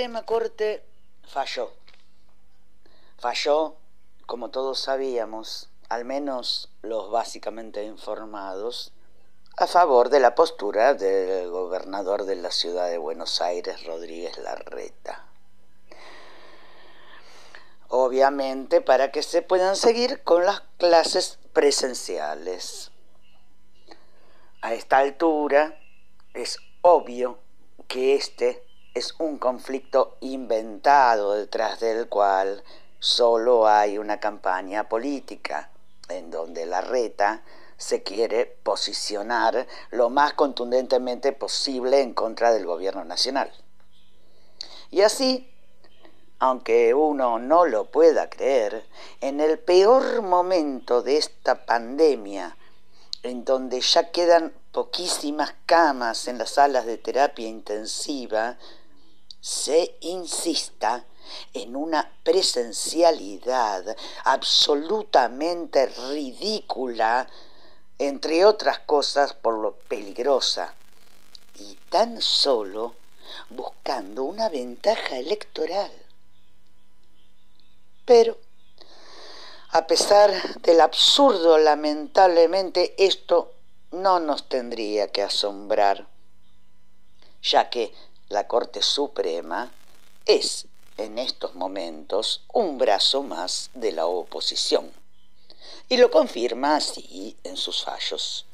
Suprema Corte falló. Falló, como todos sabíamos, al menos los básicamente informados, a favor de la postura del gobernador de la ciudad de Buenos Aires, Rodríguez Larreta. Obviamente para que se puedan seguir con las clases presenciales. A esta altura es obvio que este es un conflicto inventado detrás del cual solo hay una campaña política en donde la reta se quiere posicionar lo más contundentemente posible en contra del gobierno nacional. Y así, aunque uno no lo pueda creer, en el peor momento de esta pandemia, en donde ya quedan poquísimas camas en las salas de terapia intensiva, se insista en una presencialidad absolutamente ridícula, entre otras cosas por lo peligrosa, y tan solo buscando una ventaja electoral. Pero, a pesar del absurdo, lamentablemente esto no nos tendría que asombrar, ya que la Corte Suprema es en estos momentos un brazo más de la oposición y lo confirma así en sus fallos.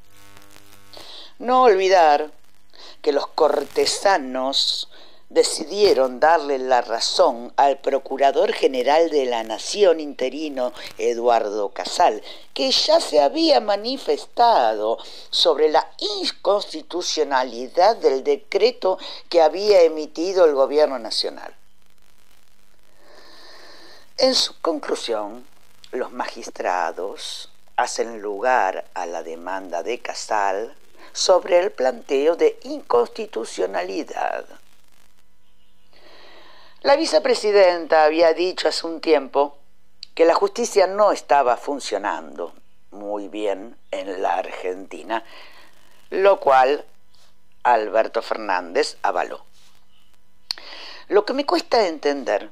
No olvidar que los cortesanos decidieron darle la razón al Procurador General de la Nación interino, Eduardo Casal, que ya se había manifestado sobre la inconstitucionalidad del decreto que había emitido el Gobierno Nacional. En su conclusión, los magistrados hacen lugar a la demanda de Casal sobre el planteo de inconstitucionalidad. La vicepresidenta había dicho hace un tiempo que la justicia no estaba funcionando muy bien en la Argentina, lo cual Alberto Fernández avaló. Lo que me cuesta entender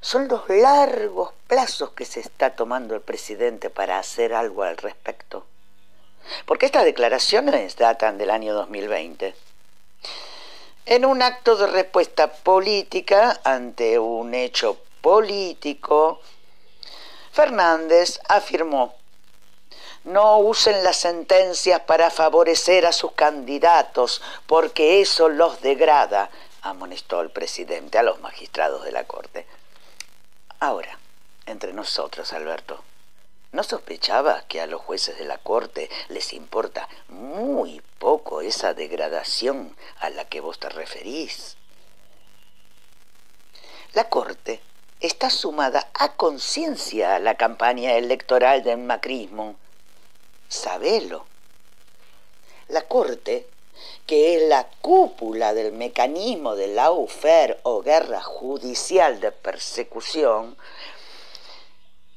son los largos plazos que se está tomando el presidente para hacer algo al respecto. Porque estas declaraciones datan del año 2020. En un acto de respuesta política ante un hecho político, Fernández afirmó, no usen las sentencias para favorecer a sus candidatos, porque eso los degrada, amonestó el presidente a los magistrados de la Corte. Ahora, entre nosotros, Alberto, ¿No sospechaba que a los jueces de la Corte les importa muy poco esa degradación a la que vos te referís? La Corte está sumada a conciencia a la campaña electoral del macrismo. Sabelo. La Corte, que es la cúpula del mecanismo de la UFER o guerra judicial de persecución,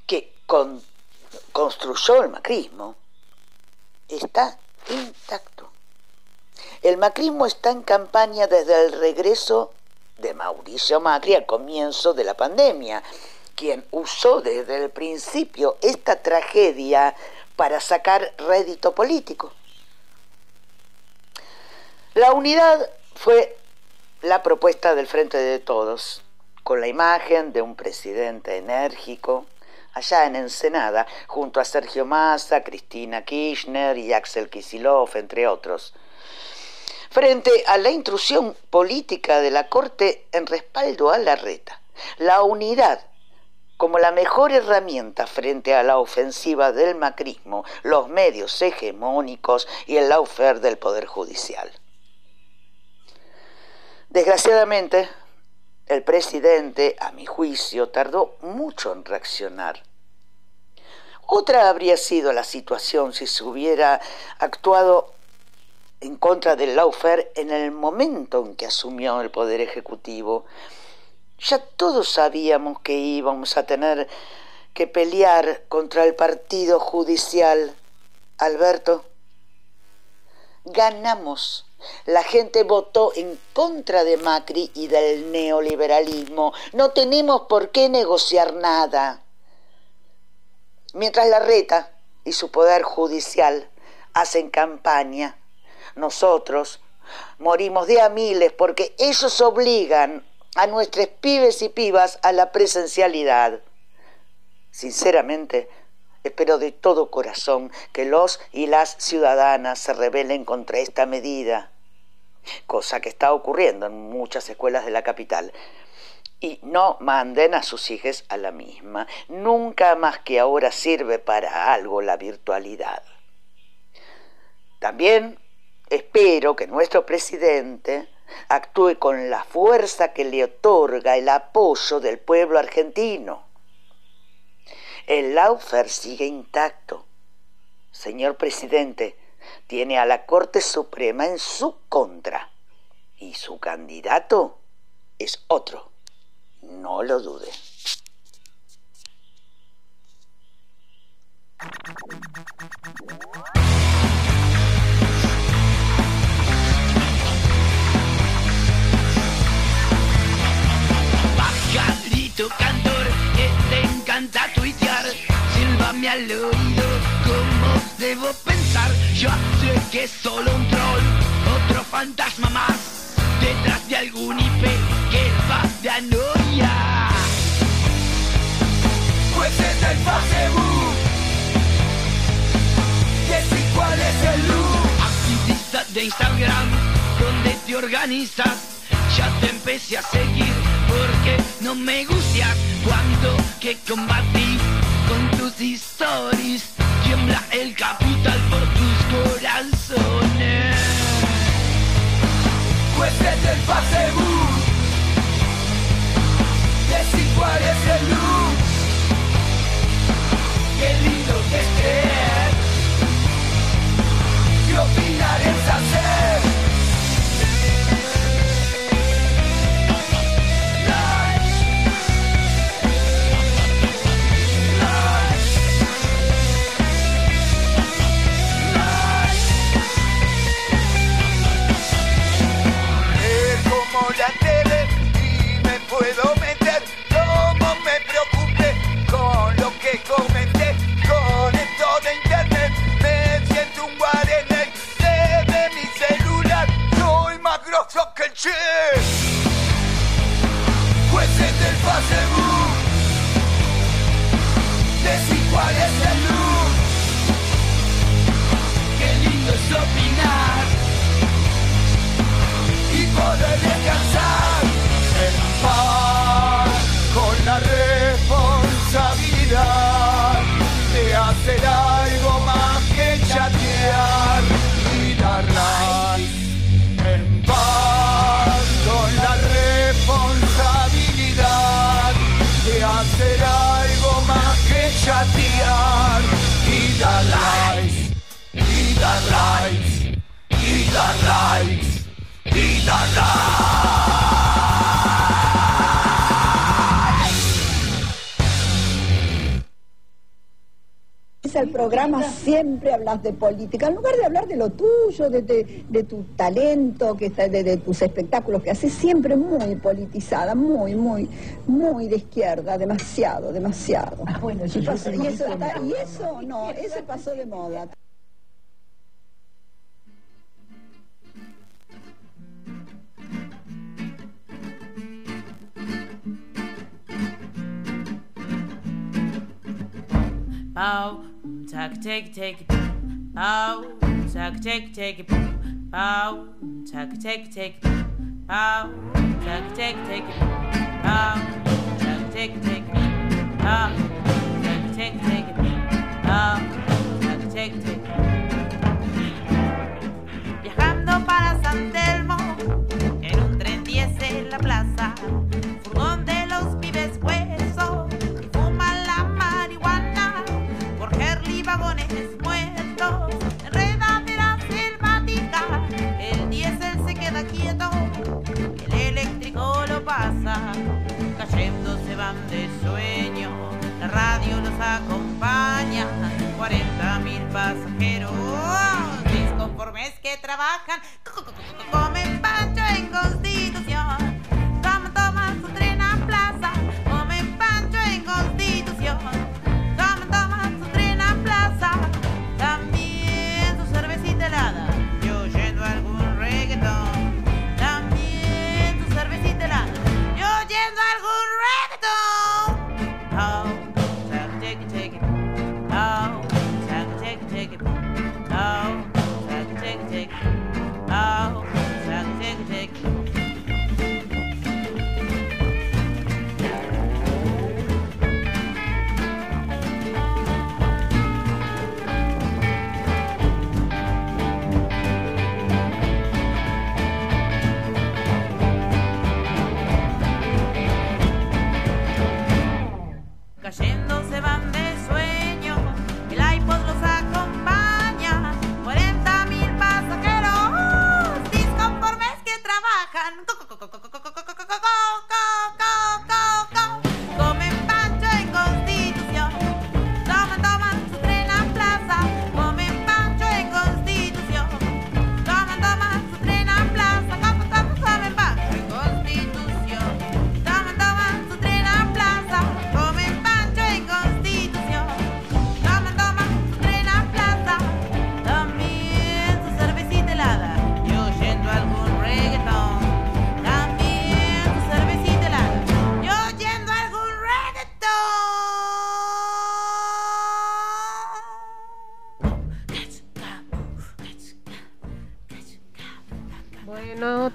que con construyó el macrismo está intacto. El macrismo está en campaña desde el regreso de Mauricio Macri al comienzo de la pandemia, quien usó desde el principio esta tragedia para sacar rédito político. La unidad fue la propuesta del Frente de Todos, con la imagen de un presidente enérgico, allá en Ensenada, junto a Sergio Massa, Cristina Kirchner y Axel Kisilov, entre otros. Frente a la intrusión política de la Corte en respaldo a la reta, la unidad como la mejor herramienta frente a la ofensiva del macrismo, los medios hegemónicos y el laufer del Poder Judicial. Desgraciadamente, el presidente, a mi juicio, tardó mucho en reaccionar. Otra habría sido la situación si se hubiera actuado en contra del Laufer en el momento en que asumió el Poder Ejecutivo. Ya todos sabíamos que íbamos a tener que pelear contra el partido judicial. Alberto, ganamos. La gente votó en contra de Macri y del neoliberalismo. No tenemos por qué negociar nada. Mientras la reta y su poder judicial hacen campaña, nosotros morimos de a miles porque ellos obligan a nuestros pibes y pibas a la presencialidad. Sinceramente, espero de todo corazón que los y las ciudadanas se rebelen contra esta medida, cosa que está ocurriendo en muchas escuelas de la capital y no manden a sus hijos a la misma. Nunca más que ahora sirve para algo la virtualidad. También espero que nuestro presidente actúe con la fuerza que le otorga el apoyo del pueblo argentino. El Laufer sigue intacto. Señor presidente, tiene a la Corte Suprema en su contra y su candidato es otro. No lo dude. Pajarito cantor que te encanta tuitear, silbame al oído cómo debo pensar. Yo sé que solo un troll, otro fantasma más, detrás de algún IP que va de anoia. Pues es el Facebook, que si cuál es el look. Activista de Instagram, donde te organizas. Ya te empecé a seguir porque no me gustas cuando que combatí con tus stories. Tiembla el capital por tus corazones. Pues es el Facebook, opinar es hacer. Que comenté con esto de internet. Me siento un guareney desde mi celular. Soy más grosso que el che. Pues es del Facebook. Decir cuál es el programa siempre hablas de política, en lugar de hablar de lo tuyo, de, de- de tu talento, que está- de, de tus espectáculos que haces, siempre muy politizada, muy, muy, muy de izquierda, demasiado, demasiado. bueno, eso y, pasó- eso, está- y eso, no, eso pasó de moda. Bow, tuck, take, take. Bow, tuck, take, take. Bow, tuck, take, take. Bow, tuck, take, take. Bow, tuck, take, take. Bow, tuck, take, take. Bow, tuck, take, take. Viajando para San Telmo, en un tren 10 en la plaza, furgón de radio los acompaña, 40 mil pasajeros, disconformes que trabajan,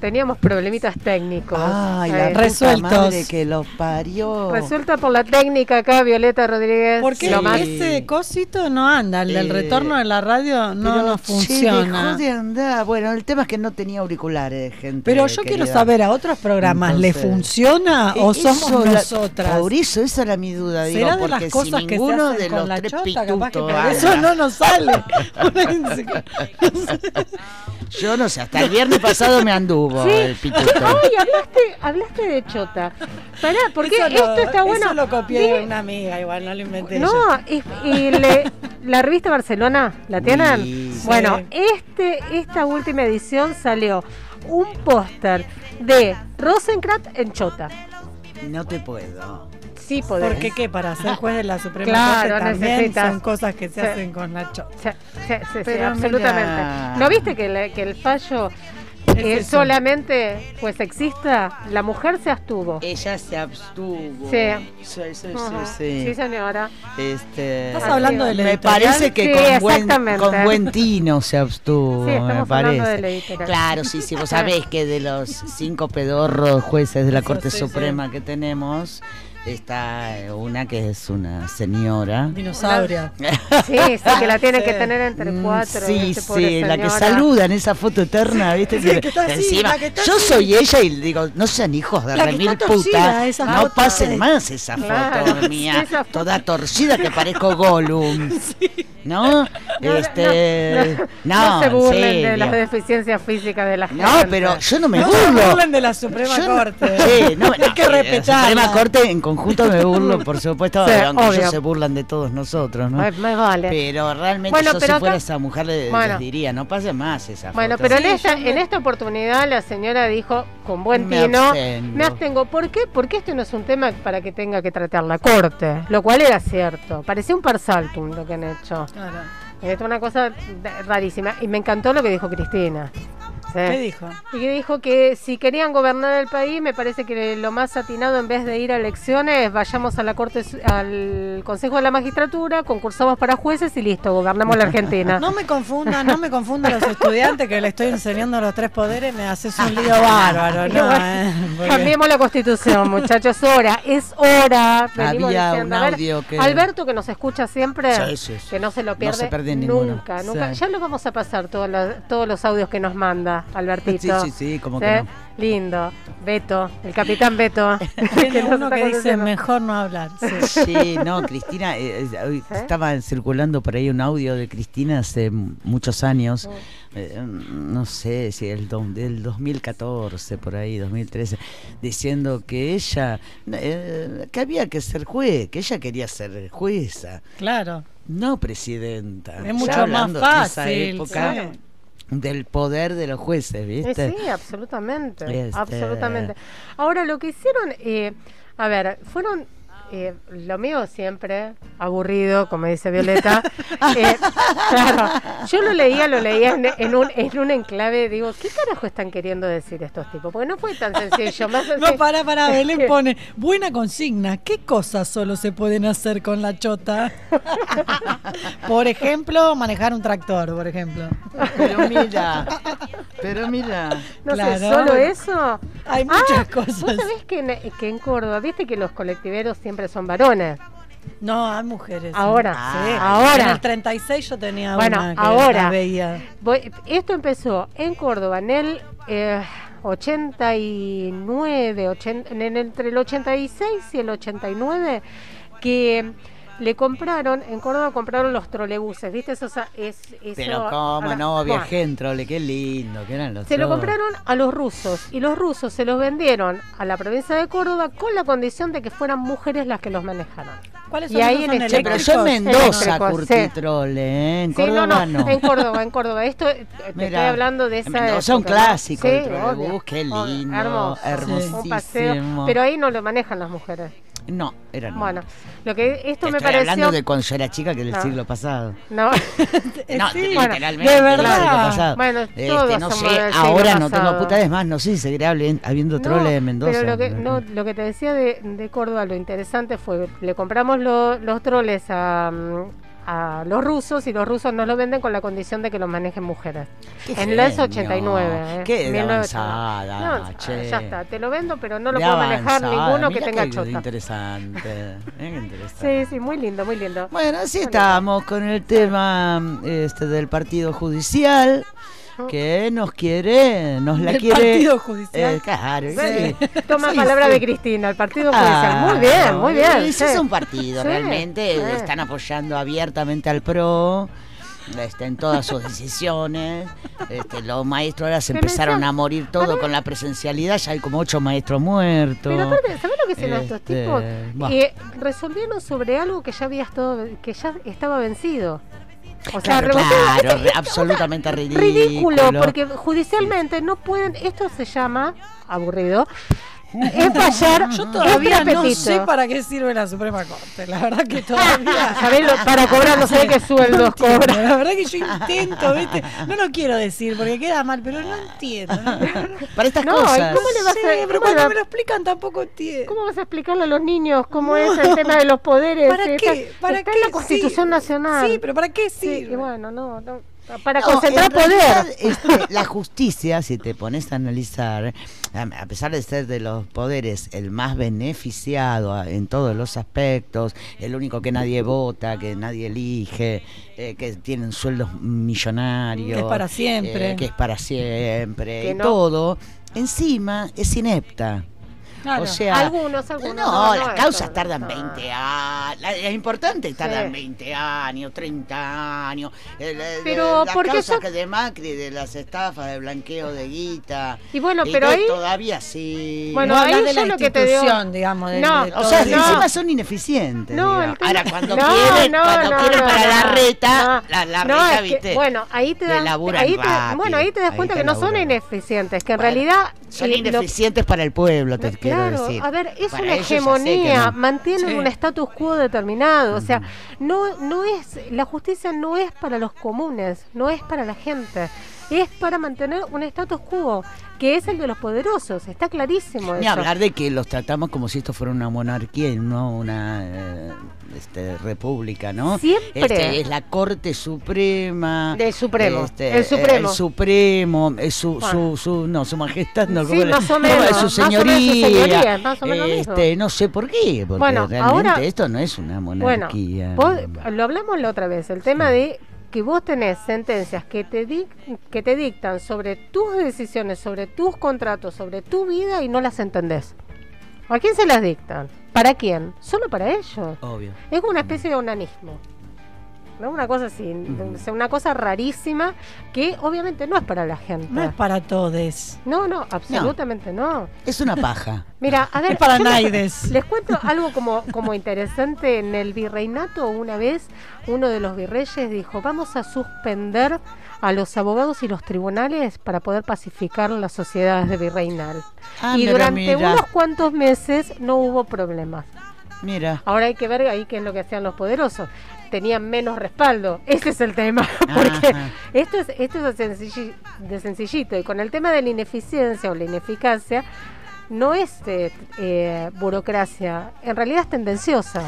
teníamos problemitas técnicos. Ay, la Eh, resueltos. madre que los parió. Resuelta por la técnica acá, Violeta Rodríguez. Porque Lo más- ese cosito no anda, el del Eh, retorno de la radio no Pero, nos che, funciona. dejó de andar. Bueno, el tema es que no tenía auriculares, gente. Pero yo quiero saber, ¿a otros programas le funciona o Eh, somos eso la- nosotras? Por eso, esa era mi duda. Digo, ¿Será de porque las cosas si que se ninguno hacen de con los la tres chota, capaz que por eso no nos sale. Yo no sé, hasta el viernes pasado me anduvo Sí. el pituto. Ay, hablaste, hablaste de Chota. Pará, porque Eso esto lo- está bueno. Eso lo copié de una amiga, igual no lo inventé yo. No, y, y le- la revista Barcelona, ¿la tienen? Sí. Bueno, Sí. este, esta última edición salió un póster de Rosencrantz en Chota. No te puedo. Sí, podés. Porque qué, para ser juez de la Suprema Claro, Corte también necesitas- son cosas que se Sí. hacen con la chota. Sí, sí, sí, absolutamente. mira. ¿No viste que, le- que el fallo eh, eso. solamente fue sexista? La mujer se abstuvo. Ella se abstuvo. Sí. Sí, sí, Ajá. sí. sí. señora. Este, ¿Estás hablando del Me editorial? parece que Sí, con, buen, exactamente. con buen tino se abstuvo, Sí, me estamos parece. hablando del editorial. Claro, sí, sí, vos sabés que de los cinco pedorros jueces de la Corte sí, sí. Suprema que tenemos, está eh, una que es una señora. Dinosauria. Sí, sí, que la tienen que Sí. tener entre Mm, cuatro. Sí, este pobre sí, la que saluda en esa foto eterna, ¿viste? Sí, que está así, encima, la que está yo así. soy ella y digo, no sean hijos de remil puta, esa no foto. pasen más esa foto mía, esa foto. toda torcida que parezco Gollum, ¿no? No, este, no, no se burlen de las deficiencias físicas de la gente. No, pero yo no me No se burlo. burlen de la Suprema Yo no- Corte. Sí, no, Hay no, que de la respetarla. Suprema Corte en conjunto me burlo, por supuesto, Sí, aunque obvio. ellos se burlan de todos nosotros, ¿no? Me, me vale. Pero realmente Bueno, yo pero si fuera acá- esa mujer le- les, diría, no pase más esa Bueno, foto. pero en esta, me- en esta oportunidad la señora dijo con buen Me tino, abstengo. me abstengo. ¿Por qué? Porque esto no es un tema para que tenga que tratar la corte, lo cual era cierto. Parecía un parsaltum lo que han hecho. Claro. Es una cosa rarísima. Y me encantó lo que dijo Cristina. Sí. ¿Qué dijo? Y que dijo que si querían gobernar el país, me parece que lo más atinado en vez de ir a elecciones, vayamos a la corte, al Consejo de la Magistratura, concursamos para jueces y listo, gobernamos la Argentina. No me confundan, no me confundan los estudiantes que le estoy enseñando los tres poderes, me haces un lío bárbaro, ¿no? eh, porque- Cambiemos la constitución, muchachos, es hora, es hora. Venimos Había diciendo, un audio que- Alberto que nos escucha siempre, Sí, sí, sí. que no se lo No pierde, se pierde ninguno. nunca, nunca. Sí. Ya lo vamos a pasar todos los, todos los audios que nos manda Albertito. Sí, sí, sí, como que no. Lindo, Beto, el capitán Beto. Nos uno que dice mejor no hablar. sí. Sí, no, Cristina, eh, eh, estaba circulando por ahí un audio de Cristina hace muchos años, eh, no sé si el do- del 2014, por ahí, 2013, diciendo que ella, eh, que había que ser juez, que ella quería ser jueza, Claro. no presidenta. Es mucho más esa fácil, época sí. Del poder de los jueces, Eh, ¿viste? sí, absolutamente, Este- absolutamente. Ahora, lo que hicieron, eh, a ver, fueron, eh, lo mío siempre, aburrido, como dice Violeta. Eh, claro, yo lo leía, lo leía en, en un, en un enclave, digo, ¿qué carajo están queriendo decir estos tipos? Porque no fue tan sencillo, más No, sencillo. para, para, Belén pone, buena consigna, ¿qué cosas solo se pueden hacer con la chota? por ejemplo, manejar un tractor, por ejemplo. Pero mira, pero mira. No sé, solo eso. Hay muchas Ah, cosas. ¿Vos sabés que en, que en Córdoba, viste que los colectiveros siempre son varones? No, hay mujeres. Ahora, sí. ahora. En el 36 yo tenía Bueno, una que ahora. la veía. Voy- esto empezó en Córdoba en el eh, 89, 80 en el- entre el 86 y el 89, que le compraron, en Córdoba compraron los trolebuses, ¿viste? Eso, es, eso Pero cómo ahora- no, bueno, viajé en trole, qué lindo, que eran los Se lo compraron a los rusos y los rusos se los vendieron a la provincia de Córdoba con la condición de que fueran mujeres las que los manejaran. ¿Cuáles Y son ahí esos? en ¿Son el- Che, pero yo en? Mendoza Eléctricos, curtí sí. trole, ¿eh? En Sí, no, Córdoba no, no. en Córdoba, en Córdoba. Esto eh, te estoy hablando de esa en Mendoza el trolebús, obvio, qué obvio, lindo, hermoso, hermosísimo. Un paseo, pero ahí no lo manejan las mujeres. No, eran Bueno, lo que esto Te me estoy pareció hablando de cuando yo era chica, que era el No. siglo pasado. no, No, Sí, bueno, literalmente. de del verdad. siglo pasado. Bueno, Este, todos no sé, del ahora no pasado. tengo puta vez más, no sé si seguirá habiendo No, trole en Mendoza. Pero lo que, no, lo que te decía de, de Córdoba, lo interesante fue, le compramos lo- los troles a, mm, a los rusos y los rusos nos lo venden con la condición de que los manejen mujeres. En los genio, 89. ¿eh? qué de 1989. avanzada, No, che. ya está, te lo vendo, pero no lo puedo manejar ninguno que tenga chota. interesante. eh, interesante. Sí, sí, muy lindo, muy lindo. Bueno, así estamos con el tema este del partido judicial que nos quiere, nos la ¿Del quiere. partido judicial? Eh, claro, Sí. sí. Toma Sí, palabra sí. de Cristina, el Partido Judicial. Muy bien, muy bien. Ese sí. es un partido, Sí, realmente sí. están apoyando abiertamente al PRO. este, en todas sus decisiones. Este, los maestros ahora se Pero empezaron a morir todo con la presencialidad, ya hay como ocho maestros muertos. Pero aparte, ¿sabes lo que hicieron estos Este, tipos? buah. Eh, resolvieron sobre algo que ya había estado, que ya estaba vencido. O sea, Claro, revolvieron- claro, es- es- absolutamente o sea, ridículo. ridículo, porque judicialmente no pueden, esto se llama, aburrido, es fallar, Yo es todavía no sé para qué sirve la Suprema Corte. La verdad que todavía. ¿Sabés lo- para cobrar no sé qué sueldos No cobra. La verdad que yo intento, ¿viste? No lo quiero decir porque queda mal, pero no entiendo. ¿no? Para estas No, ¿y cosas. cómo le vas Sí, a- pero cuando la- me lo explican tampoco entiendo. ¿Cómo vas a explicarle a los niños cómo es el tema de los poderes? ¿Para qué? ¿Para está qué? en la Constitución Sí, Nacional. Sí, pero ¿para qué Sí, sirve? y bueno, no, no. Para No, concentrar en realidad, poder. este, la justicia, si te pones a analizar, a pesar de ser de los poderes el más beneficiado a- en todos los aspectos, el único que nadie vota, que nadie elige, eh, que tienen sueldos millonarios, Que es para siempre. eh, que es para siempre, Que y no. todo, encima es inepta. Claro. O sea, Algunos, algunos, No, no, no, las causas tardan no. 20 años. Es importante, tardan Sí. 20 años, 30 años. El- el- Pero las porque causas eso- que de Macri, de las estafas, de blanqueo de guita. Y bueno, y pero ahí- Todavía sí. Bueno, ahí de yo la lo que te digo- digamos. de- No, de o sea, encima son ineficientes. No, Ahora, cuando No, quieren, no, cuando no, quieren no, para la reta, no. la, la No, reta, que, ¿viste? bueno, ahí te das, laburan ahí te, rápido, bueno, ahí te das ahí cuenta te que no son ineficientes, que en realidad Son eh, ineficientes para el pueblo, te No, quiero claro, decir. a ver, es Para una hegemonía, no. mantienen Sí. un status quo determinado, o sea, no, no es, la justicia no es para los comunes, no es para la gente, es para mantener un status quo, que es el de los poderosos, está clarísimo eso. hablar de que los tratamos como si esto fuera una monarquía y no una eh, este, república, ¿no? Siempre. Este, es la Corte Suprema. Del Supremo, este, el Supremo. El Supremo, es su, Bueno. su, su- no, su majestad, no, Sí, ¿cómo le- más o no, menos, es su más o menos su señoría. señoría, más o menos lo mismo. este, no sé por qué, porque Bueno, realmente ahora- esto no es una Bueno, monarquía. vos- lo hablamos la otra vez, el tema de que vos tenés sentencias que te, dic- que te dictan sobre tus decisiones, sobre tus contratos, sobre tu vida y no las entendés. ¿A quién se las dictan? ¿Para quién? Solo para ellos. Obvio. Es una especie de onanismo. ¿No? Una cosa así, sea, una cosa rarísima que obviamente no es para la gente. No es para todes. No, no, absolutamente no. Es una paja. Mira, a ver, Es para les- naides. Les cuento algo como, como interesante. En el virreinato, una vez, uno de los virreyes dijo: Vamos a suspender a los abogados y los tribunales para poder pacificar las sociedades de virreinal. Ah, y durante mira. unos cuantos meses no hubo problemas. Mira. Ahora hay que ver ahí qué es lo que hacían los poderosos. Tenían menos respaldo. Ese es el tema. Porque Ajá. esto es, esto es de sencillito. Y con el tema de la ineficiencia o la ineficacia, no es eh, eh, burocracia. En realidad es tendenciosa.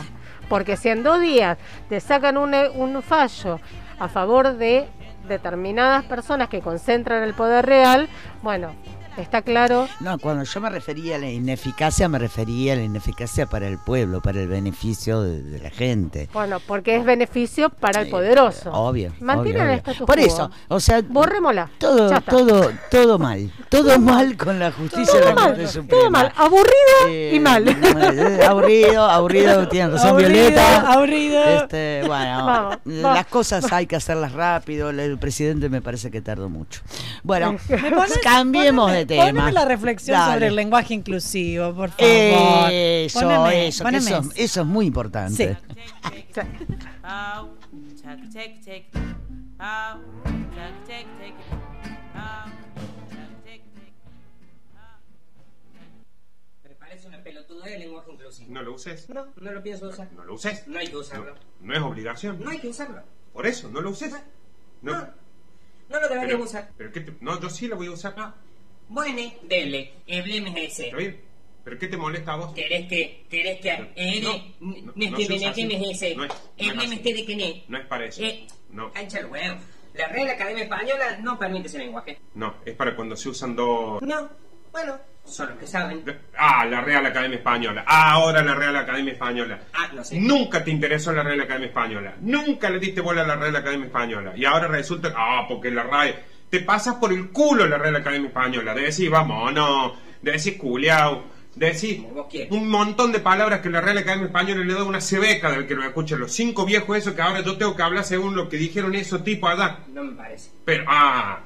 Porque si en dos días te sacan un, eh, un fallo a favor de determinadas personas que concentran el poder real, bueno, está claro. No, cuando yo me refería a la ineficacia, me refería a la ineficacia para el pueblo, para el beneficio de, de la gente. Bueno, porque es beneficio para el Eh, poderoso. Obvio. Mantienen obvio, el obvio. status Por eso, o sea, Borrémosla. todo, todo, todo mal. Todo mal con la justicia de Todo la mal, Corte Suprema. todo mal. Aburrido Eh, y mal. eh, aburrido, aburrido, tiene razón Aburrido, Violeta. aburrido. Este, bueno, Vamos, las vamos. cosas hay que hacerlas rápido. El, presidente me parece que tardó mucho. Bueno, ¿Me pones- cambiemos poneme- de tema. Poneme la reflexión Dale. sobre el lenguaje inclusivo, por favor. Eso, Poneme, eso, que poneme eso, eso es muy importante. Sí. Lenguaje inclusivo. No lo uses. No, no lo pienso usar. No lo uses. No hay que usarlo. No, no es obligación. No hay que usarlo. Por eso, no lo uses. No. No, no lo deberíamos Pero, usar. pero ¿qué te- no, yo sí lo voy a usar. No. Bueno, dele, hablemos ese. ¿Está bien? ¿Pero qué te molesta a vos? ¿Querés que, querés que, eh, no, no, no que así. ese? No es- no es de que ne. No es para eso. Eh, No. Cancha el huevo. La Real Academia Española no permite ese lenguaje. No, es para cuando se usan dos... No, bueno, son los que saben. Ah, la Real Academia Española. Ah, ahora la Real Academia Española. Ah, no sé. Nunca te interesó la Real Academia Española. Nunca le diste bola a la Real Academia Española. Y ahora resulta, ah, porque la RAE. Te pasas por el culo la Real Academia Española. De decir, vamos, no. De decir, culiao. De decir, un montón de palabras que la Real Academia Española le da una cebeca del que lo escucha. Los cinco viejos esos que ahora yo tengo que hablar según lo que dijeron esos tipos allá. No me parece. Pero, ah,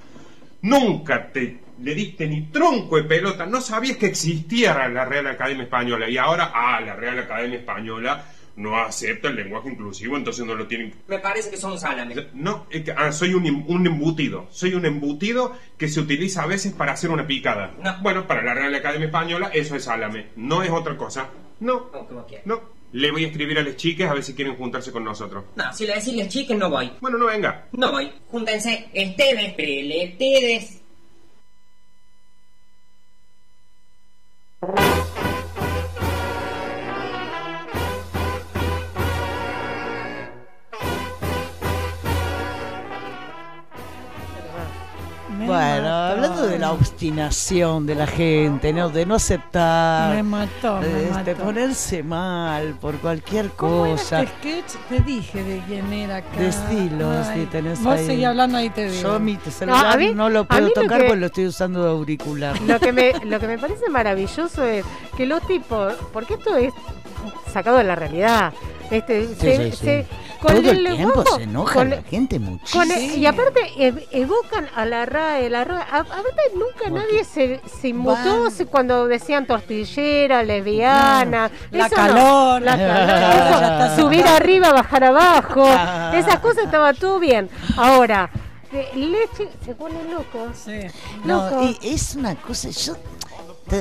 nunca te le diste ni tronco de pelota, no sabías que existía la Real Academia Española y ahora, ah, la Real Academia Española no acepta el lenguaje inclusivo, entonces no lo tienen... Me parece que son un salame. No, es que, ah, soy un, em- un embutido, soy un embutido que se utiliza a veces para hacer una picada. No. Bueno, para la Real Academia Española eso es álame, no es otra cosa. No, No, como quieras. no. Le voy a escribir a las chicas a ver si quieren juntarse con nosotros. No, si le decís las chicas, no voy. Bueno, no venga. No voy. Júntense, ustedes, preletedes. acuerdo de la obstinación de la gente, ¿no? De no aceptar. Me mató, me de este, mató. ponerse mal por cualquier ¿Cómo era cosa. este sketch? Te dije de quién era acá. De estilos Ay, que tenés Vos ahí. seguí hablando ahí te digo. Yo mi No, celular a mí- no lo puedo lo tocar que- porque lo estoy usando de auricular. Lo que, me, lo que me parece maravilloso es que los tipos, porque esto es sacado de la realidad, este, Sí, se- sí, sí. se- con Todo el tiempo se enoja con- la gente muchísimo. con el- y aparte ev- evocan a la RAE, la RAE. A, aparte nunca nadie se, se inmutó Van. cuando decían tortillera, lesbiana. La calor. la calor, eso, subir arriba, bajar abajo. Ah. Esas cosas estaba todo bien. Ahora, de leche se pone loco. Sí. No, Loco. y es una cosa, yo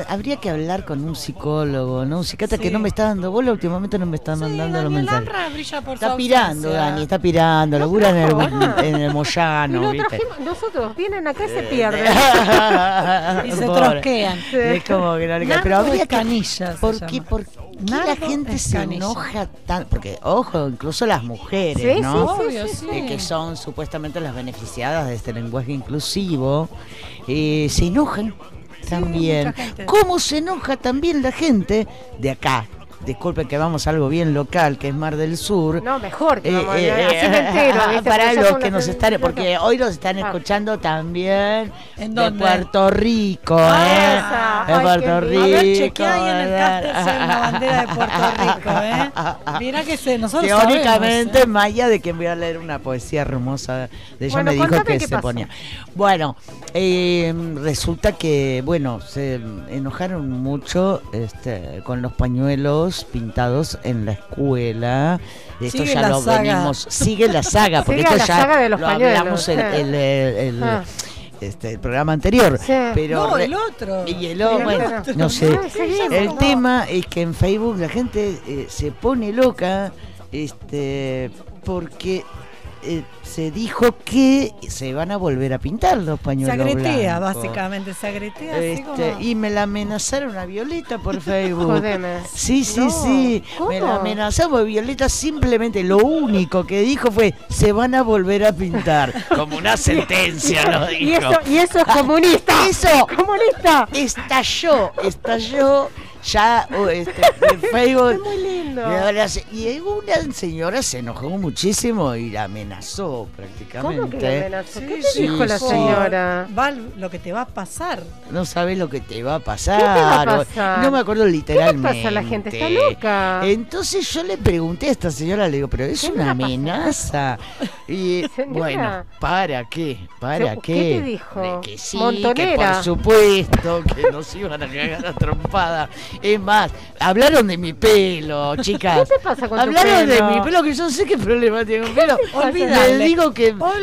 habría que hablar con un psicólogo, ¿no? Un psiquiatra que Sí. no me está dando bola, últimamente no me está Sí, mandando los Daniel mensajes. Amra brilla por Está pirando. Dani, está pirando, labura en el, en el Moyano, lo ¿viste? trajimos, nosotros vienen acá y se pierden. Y se Pobre. trosquean. Es como que no le. Pero habría se ¿Por qué, por qué la gente se enoja tan? Porque, ojo, incluso las mujeres, Sí, ¿no? sí, Obvio, sí. Eh, que son supuestamente las beneficiadas de este lenguaje inclusivo, eh, se enojan también. ¿Cómo se enoja también la gente de acá? Disculpen que vamos a algo bien local, que es Mar del Sur. No, mejor que Eh, vamos a eh, así me entero, ¿viste? para los que nos están, porque hoy nos están Ah. escuchando también ¿En de? Puerto Rico, Ah, ¿eh? De Puerto qué Rico. A ver, chequea ahí en el bandera de Puerto Rico, ¿eh? Mirá que se, nosotros Teóricamente, sabemos, ¿eh? Maya, de quien voy a leer una poesía hermosa de ella, Bueno, me dijo que se pasó. ponía. Bueno, eh, resulta que, bueno, se enojaron mucho este, con los pañuelos pintados en la escuela. Esto Sigue ya la lo saga. venimos. Sigue la saga, porque Sigue esto la ya saga de los lo pañuelos, hablamos el, sí. el, el- Ah. este, el programa anterior. Sí. Pero No, el otro. y el otro, El bueno, otro. no sé. Ah. El No. tema es que en Facebook la gente eh, se pone loca este porque eh, se dijo que se van a volver a pintar los Se pañuelos agretea, blancos. básicamente, se agretea así Este, como... y me la amenazaron a Violeta por Facebook. Jodeme. Sí, sí, No, sí. Me la porque Violeta simplemente lo único que dijo fue se van a volver a pintar. Como una sentencia lo dijo. Y eso, y eso es comunista. Eso. Comunista. estalló, estalló ya oh, este, en Facebook. Es muy lindo. Y una señora se enojó muchísimo y la amenazó prácticamente. ¿Cómo que la amenazó? ¿Qué Sí, te sí, dijo la sí. señora? Va lo que te va a pasar. No sabes lo que te va a pasar. ¿Qué te va a pasar? No me acuerdo literalmente. pasa? La gente está loca. Entonces yo le pregunté a esta señora, le digo, pero es ¿Qué una le a amenaza. Y Señora. bueno, ¿para qué? ¿Para ¿Qué qué? te dijo? De que sí, que Montonera. por supuesto que nos iban a cagar a trompada. Es más, hablaron de mi pelo, chicas. ¿Qué te pasa con tu Hablaron de pelo? mi pelo, que yo no sé qué problema tengo con pelo. Olvidable. Le digo que vos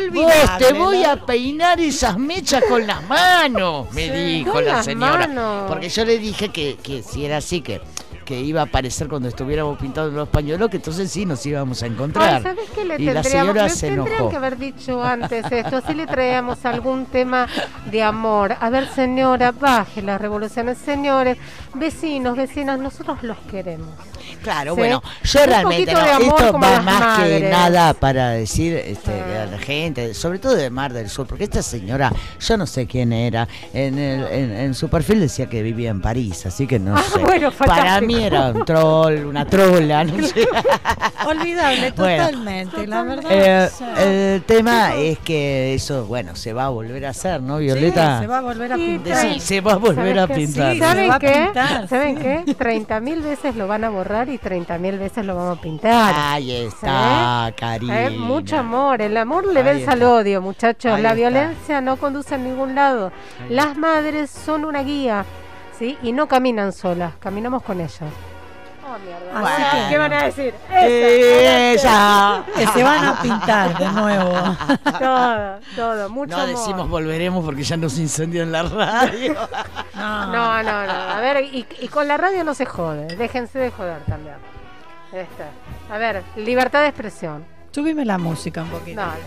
te voy ¿no? a peinar esas mechas con las manos, me dijo la señora. manos. Porque yo le dije que, que si era así, que, que iba a aparecer cuando estuviéramos pintados los pañuelos, que entonces sí nos íbamos a encontrar. Ay, ¿sabes qué le y la señora se tendrían enojó. que haber dicho antes esto? Así le traíamos algún tema de amor. A ver, señora, baje las revoluciones. Señores, vecinos, vecinas, nosotros los queremos. Claro, ¿Sí? bueno, yo Un realmente no, esto va más que nada para decir este, Ah. a la gente, sobre todo de Mar del Sur, porque esta señora, yo no sé quién era, en, el, en, en su perfil decía que vivía en París, así que no Ah, sé. bueno, para mí era un troll, una trola, no sé. Olvidable, Bueno. totalmente, la verdad. Eh, el tema es que eso, bueno, se va a volver a hacer, ¿no, Violeta? Sí, se va a volver a pintar. Sí, se va a volver ¿Sabes a pintar. Sí, ¿Saben qué? ¿Saben qué? 30 mil veces lo van a borrar y 30 mil veces lo vamos a pintar. Ahí está. Karina. mucho amor, el amor le vence al odio, muchachos. Ahí la está. violencia no conduce a ningún lado. Las madres son una guía, ¿sí? Y no caminan solas, caminamos con ellas. Oh, mierda. Así Bueno. que- ¿Qué van a decir? Esa. Que se van a pintar de nuevo. Todo, todo, mucho No amor. decimos volveremos porque ya nos incendian la radio. No, No, no, no. A ver, y, y con la radio no se jode. Déjense de joder también. Esta. A ver, libertad de expresión. Subime la música un poquito. Dale.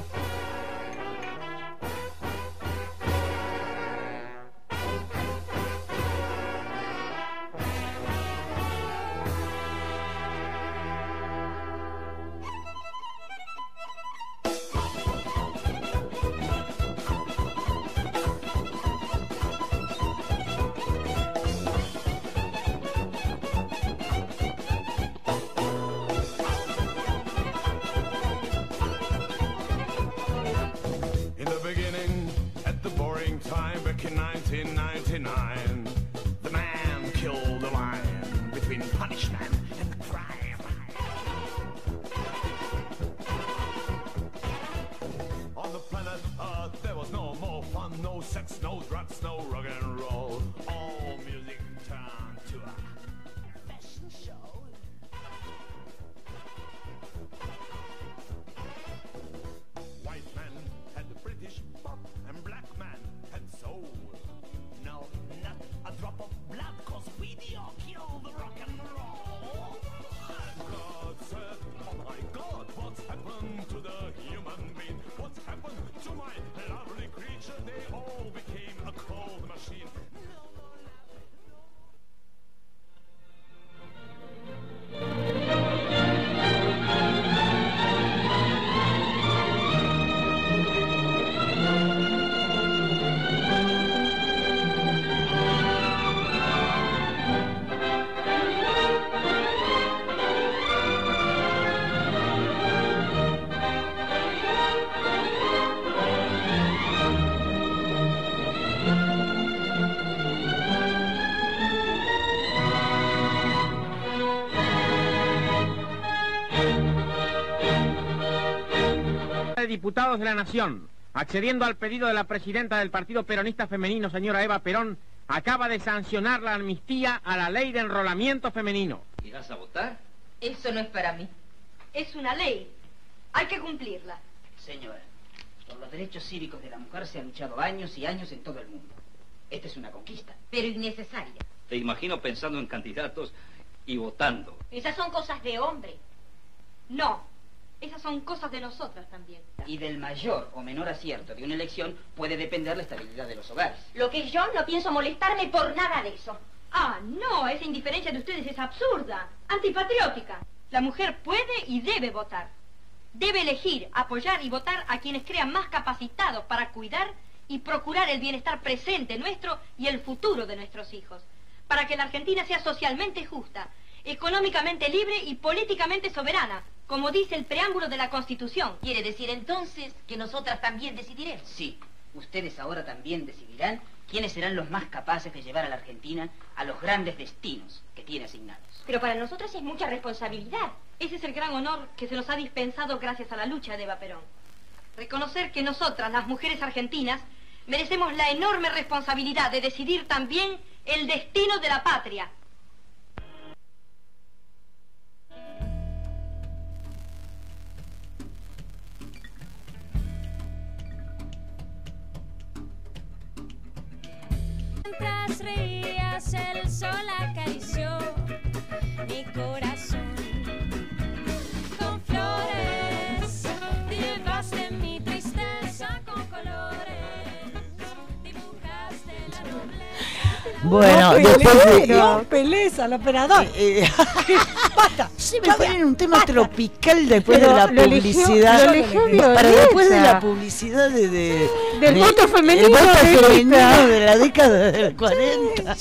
Diputados de la Nación, accediendo al pedido de la presidenta del Partido Peronista Femenino, señora Eva Perón, acaba de sancionar la amnistía a la ley de enrolamiento femenino. ¿Irás a votar? Eso no es para mí. Es una ley. Hay que cumplirla. Señora, por los derechos cívicos de la mujer se ha luchado años y años en todo el mundo. Esta es una conquista. Pero innecesaria. Te imagino pensando en candidatos y votando. Esas son cosas de hombre. No. Esas son cosas de nosotras también. Y del mayor o menor acierto de una elección puede depender la estabilidad de los hogares. Lo que yo no pienso molestarme por nada de eso. Ah, no, esa indiferencia de ustedes es absurda, antipatriótica. La mujer puede y debe votar. Debe elegir, apoyar y votar a quienes crean más capacitados para cuidar y procurar el bienestar presente nuestro y el futuro de nuestros hijos. Para que la Argentina sea socialmente justa, económicamente libre y políticamente soberana, como dice el preámbulo de la Constitución. ¿Quiere decir entonces que nosotras también decidiremos? Sí, ustedes ahora también decidirán quiénes serán los más capaces de llevar a la Argentina a los grandes destinos que tiene asignados. Pero para nosotras es mucha responsabilidad. Ese es el gran honor que se nos ha dispensado gracias a la lucha de Eva Perón. Reconocer que nosotras, las mujeres argentinas, merecemos la enorme responsabilidad de decidir también el destino de la patria. Mientras reías, el sol acarició mi corazón con flores. Dibujaste mi tristeza con colores. Dibujaste la nobleza. Bueno, No, después Pelé, de- no, Peleza, el operador. Basta. Se me ponen un tema tropical después Pero de la lo eligió- publicidad. lo eligió para después de la publicidad de, de- Del de- voto femenino el voto de femenino de la década del 40.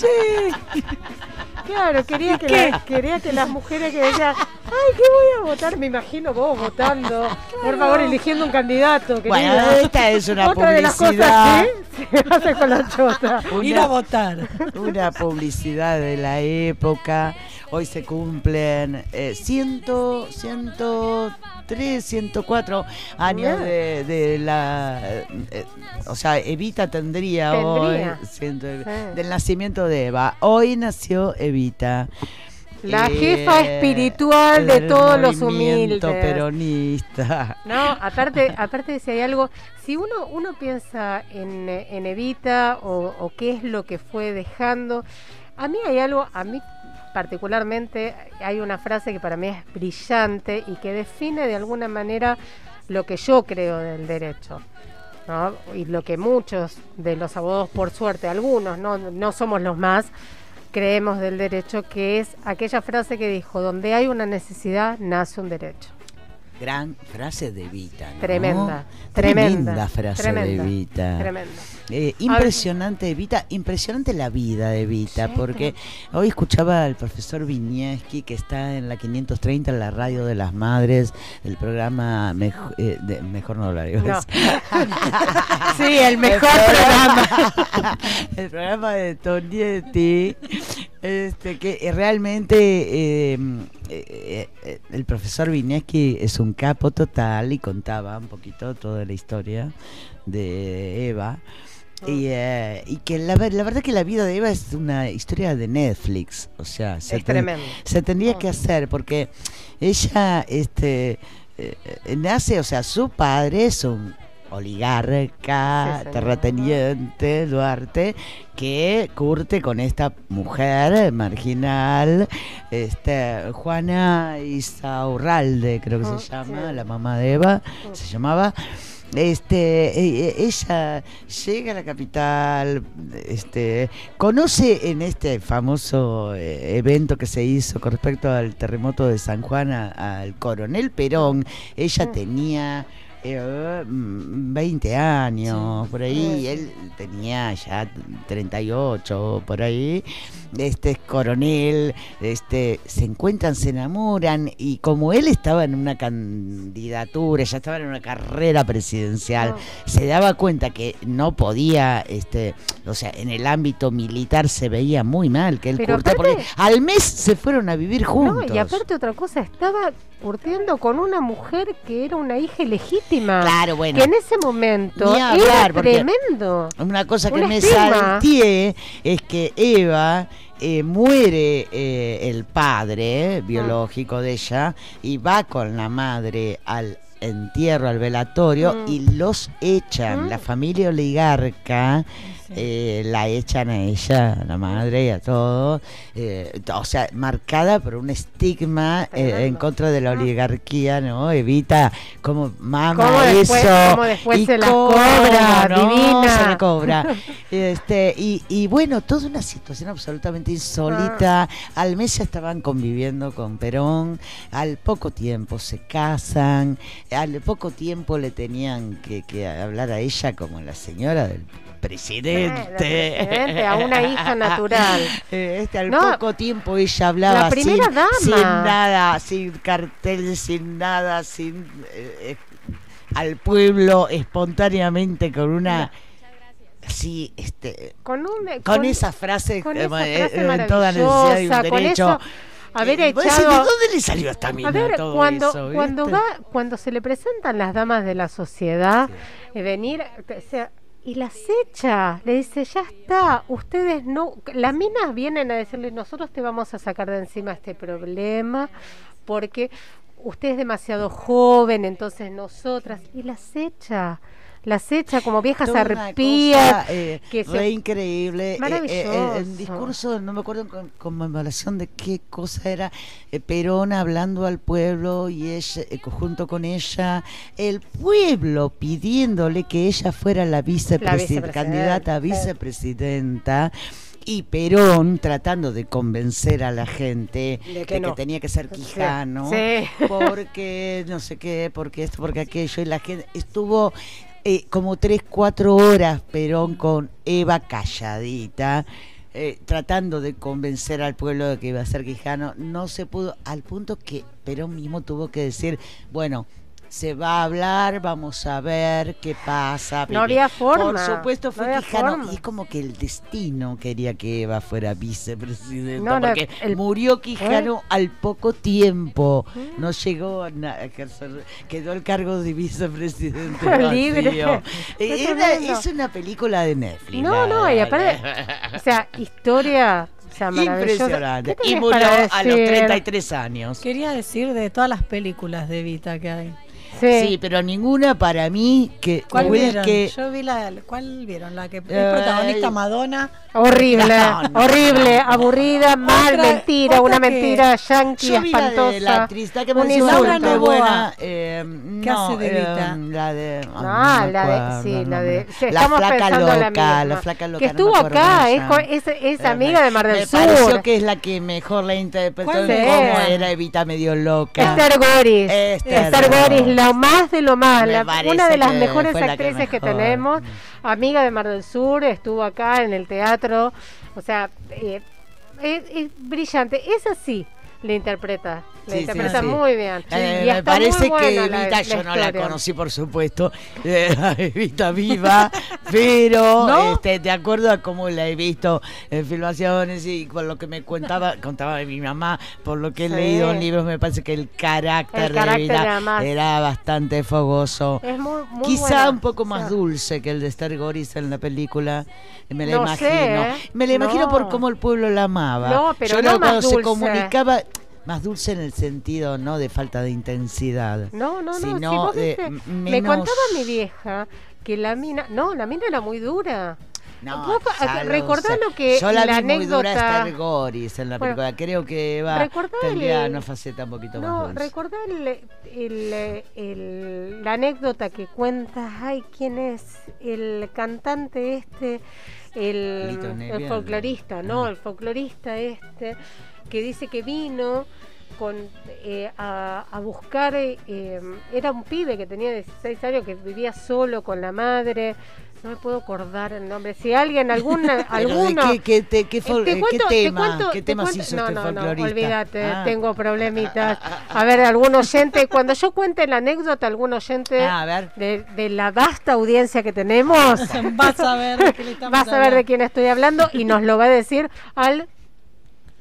Claro, quería que, la- quería que las mujeres que decían, ay, ¿qué voy a votar? Me imagino vos votando. Por favor, eligiendo un candidato. Bueno, esta es una Otra de las publicidad. cosas que se hace con la chota. Ir a votar. Una publicidad de la época. Hoy se cumplen eh, 100, 103, 104 años de, de la... eh, o sea, Evita tendría, Tendría. hoy... ciento- Sí. del nacimiento de Eva. Hoy nació Evita. La jefa espiritual de todos los humildes. peronista. No, aparte, aparte de si hay algo, si uno, uno piensa en, en Evita o, o qué es lo que fue dejando, a mí hay algo, a mí particularmente hay una frase que para mí es brillante y que define de alguna manera lo que yo creo del derecho. ¿no? Y lo que muchos de los abogados, por suerte, algunos, no, no somos los más, creemos del derecho, que es aquella frase que dijo, donde hay una necesidad, nace un derecho. Gran frase de Evita. ¿no? Tremenda, tremenda, frase tremenda, de Evita. tremenda. Eh, impresionante Evita, impresionante la vida de Evita, porque hoy escuchaba al profesor Vinieski que está en la 530 en la radio de las madres, el programa Mejo- eh, de- mejor no hablar. iba a No. Sí, el mejor programa. el programa de Tonietti, este que eh, realmente eh, eh, eh, el profesor Vinieski es un capo total y contaba un poquito toda la historia de Eva. Y, eh, y que la, la verdad que la vida de Eva es una historia de Netflix, o sea, se tendría que hacer porque ella este eh, eh, nace, o sea, su padre es un oligarca, Sí, terrateniente, Duarte, que curte con esta mujer marginal, este, Juana Isaurralde, creo que Ah, se llama, sí. la mamá de Eva, se llamaba. Este, e- e- ella llega a la capital, este, conoce en este famoso eh, evento que se hizo con respecto al terremoto de San Juan al coronel Perón. Ella tenía eh, mm, 20 años, por ahí, él tenía ya 38, por ahí. Este es coronel, este, se encuentran, se enamoran, y como él estaba en una candidatura, ya estaba en una carrera presidencial, se daba cuenta que no podía, este, o sea, en el ámbito militar se veía muy mal que él aparte- porque al mes se fueron a vivir juntos. No, y aparte otra cosa, estaba curtiendo con una mujer que era una hija ilegítima. Claro, bueno. Que en ese momento era hablar, porque tremendo. Una cosa que me salteé es que Eva eh, muere eh, el padre biológico de ella y va con la madre al entierro, al velatorio Mm. y los echan. La familia oligarca eh, la echan a ella, a la madre y a todo. eh, o sea, marcada por un estigma eh, en contra de la oligarquía, ¿no? Evita como mama eso. cómo después y se la cobra, no, divina. se la cobra. Este, y, y bueno, toda una situación absolutamente insólita. Ah. Al mes ya estaban conviviendo con Perón, al poco tiempo se casan, al poco tiempo le tenían que, que hablar a ella como la señora del presidente. presidente, a una hija natural. Eh, Este, al No, poco tiempo ella hablaba la primera sin, dama. sin nada, sin cartel, sin nada, sin eh, eh, al pueblo espontáneamente con una sí, este Con, un, con, esa frase, con eh, esa eh, frase en toda necesidad de un con derecho. eso haber decís, echado ¿De dónde le salió esta mina A ver, todo cuando, eso, cuando va, cuando se le presentan las damas de la sociedad, eh, venir, o sea, y las echa, le dice, ya está, ustedes no, las minas vienen a decirle, nosotros te vamos a sacar de encima este problema, porque usted es demasiado joven, entonces nosotras, y las echa, las echa como viejas Toda arpías, cosa, eh, que se- increíble. Eh, eh, Maravilloso. el discurso, no me acuerdo con conmemoración de qué cosa era, Perón hablando al pueblo y ella, junto con ella, el pueblo pidiéndole que ella fuera la candidata a vicepresidenta. Y Perón tratando de convencer a la gente De que, no. tenía que ser quijano, Sí. porque no sé qué, porque esto, porque aquello, y la gente estuvo eh, como tres, cuatro horas Perón con Eva calladita, eh, tratando de convencer al pueblo de que iba a ser quijano, no se pudo, al punto que Perón mismo tuvo que decir, bueno, se va a hablar, vamos a ver qué pasa. No había forma, Por supuesto no fue había quijano forma. y es como que el destino quería que Eva fuera vicepresidenta, No, no, porque el- murió Quijano ¿Eh? al poco tiempo, no llegó a ejercer, quedó el cargo de vicepresidente Libre. Eh, era- es una película de Netflix. No, no, y aparte, o sea, historia, o sea. Impresionante. ¿Qué Y murió a los decir? 33 años. Quería decir de todas las películas de Vita que hay. Sí. pero ninguna para mí que ¿Cuál vieron? que Yo vi la. ¿Cuál vieron? La que es protagonista Madonna. Horrible, No, no. horrible, aburrida, mal, Otra- mentira, otra una que- mentira yankee, Yo vi la de espantosa. la actriz, la que me insulto. buena. eh, ¿Qué no, hace de Evita? eh, la de. me la de, sí, la de, sí, La flaca loca, la la flaca loca. que no estuvo acá, es, es, Eh, amiga de Mar del me Sur. pareció que es la que mejor la interpretó cómo era Evita medio loca. Esther Goris. Esther Goris, lo más de lo más. La- una de las mejores que actrices que, tenemos. Amiga de Mar del Sur, estuvo acá en el teatro. O sea, eh, es, es brillante. Esa sí le interpreta. Le Sí, interpreta sí. muy bien. Eh, y me parece que Evita yo no la conocí, por supuesto, eh, Evita viva, pero ¿No? este, de acuerdo a cómo la he visto en filmaciones y con lo que me contaba, contaba de mi mamá, por lo que he leído en libros, me parece que el carácter, El carácter de Evita era bastante fogoso. Es muy, muy Quizá buena. un poco más O sea, dulce que el de Esther Goris en la película, me la No imagino. sé, ¿eh? Me la imagino No. por cómo el pueblo la amaba. No, pero Yo no no, más cuando se comunicaba más dulce en el sentido no de falta de intensidad. No, no, no. sino si de m- Me contaba mi vieja que la mina. No, la mina era muy dura. No, lo recordá lo que Yo la, la vi muy dura a anécdota- Goris en la Bueno, película. Creo que va tendría el- una faceta un poquito No, más dulce. recordá el, la anécdota que cuenta, ay, ¿quién es? El cantante este, el, folclorista, ¿no? El folclorista este, que dice que vino con eh, a, a buscar, eh, eh, era un pibe que tenía 16 años, que vivía solo con la madre, no me puedo acordar el nombre. Si alguien, alguna, alguno... qué, qué, te- qué fol- Te eh, qué cuento- te tema, cuento- qué te hizo no, este no, no, folclorista? olvídate, Ah. tengo problemitas. A ver, algún oyente, cuando yo cuente la anécdota, algún oyente Ah, a ver. De, de la vasta audiencia que tenemos, Vas a ver de qué le vas a ver de quién estoy hablando y nos lo va a decir al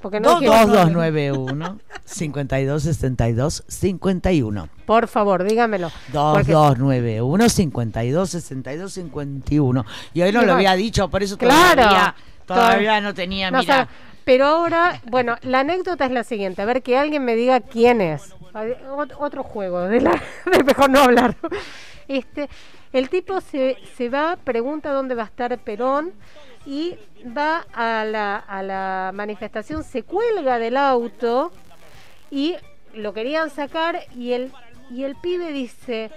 Porque no quiero- 2291 52 62 51. Por favor, dígamelo. Porque- 2291 52 62 51. Y hoy no lo había dicho, por eso Claro. todavía, todavía no tenía, No mira. Pero ahora, bueno, la anécdota es la siguiente. A ver, que alguien me diga quién es. Otro juego, de, la, de mejor no hablar. Este, el tipo se, se va, pregunta dónde va a estar Perón y va a la, a la manifestación, se cuelga del auto y lo querían sacar y el, y el pibe dice,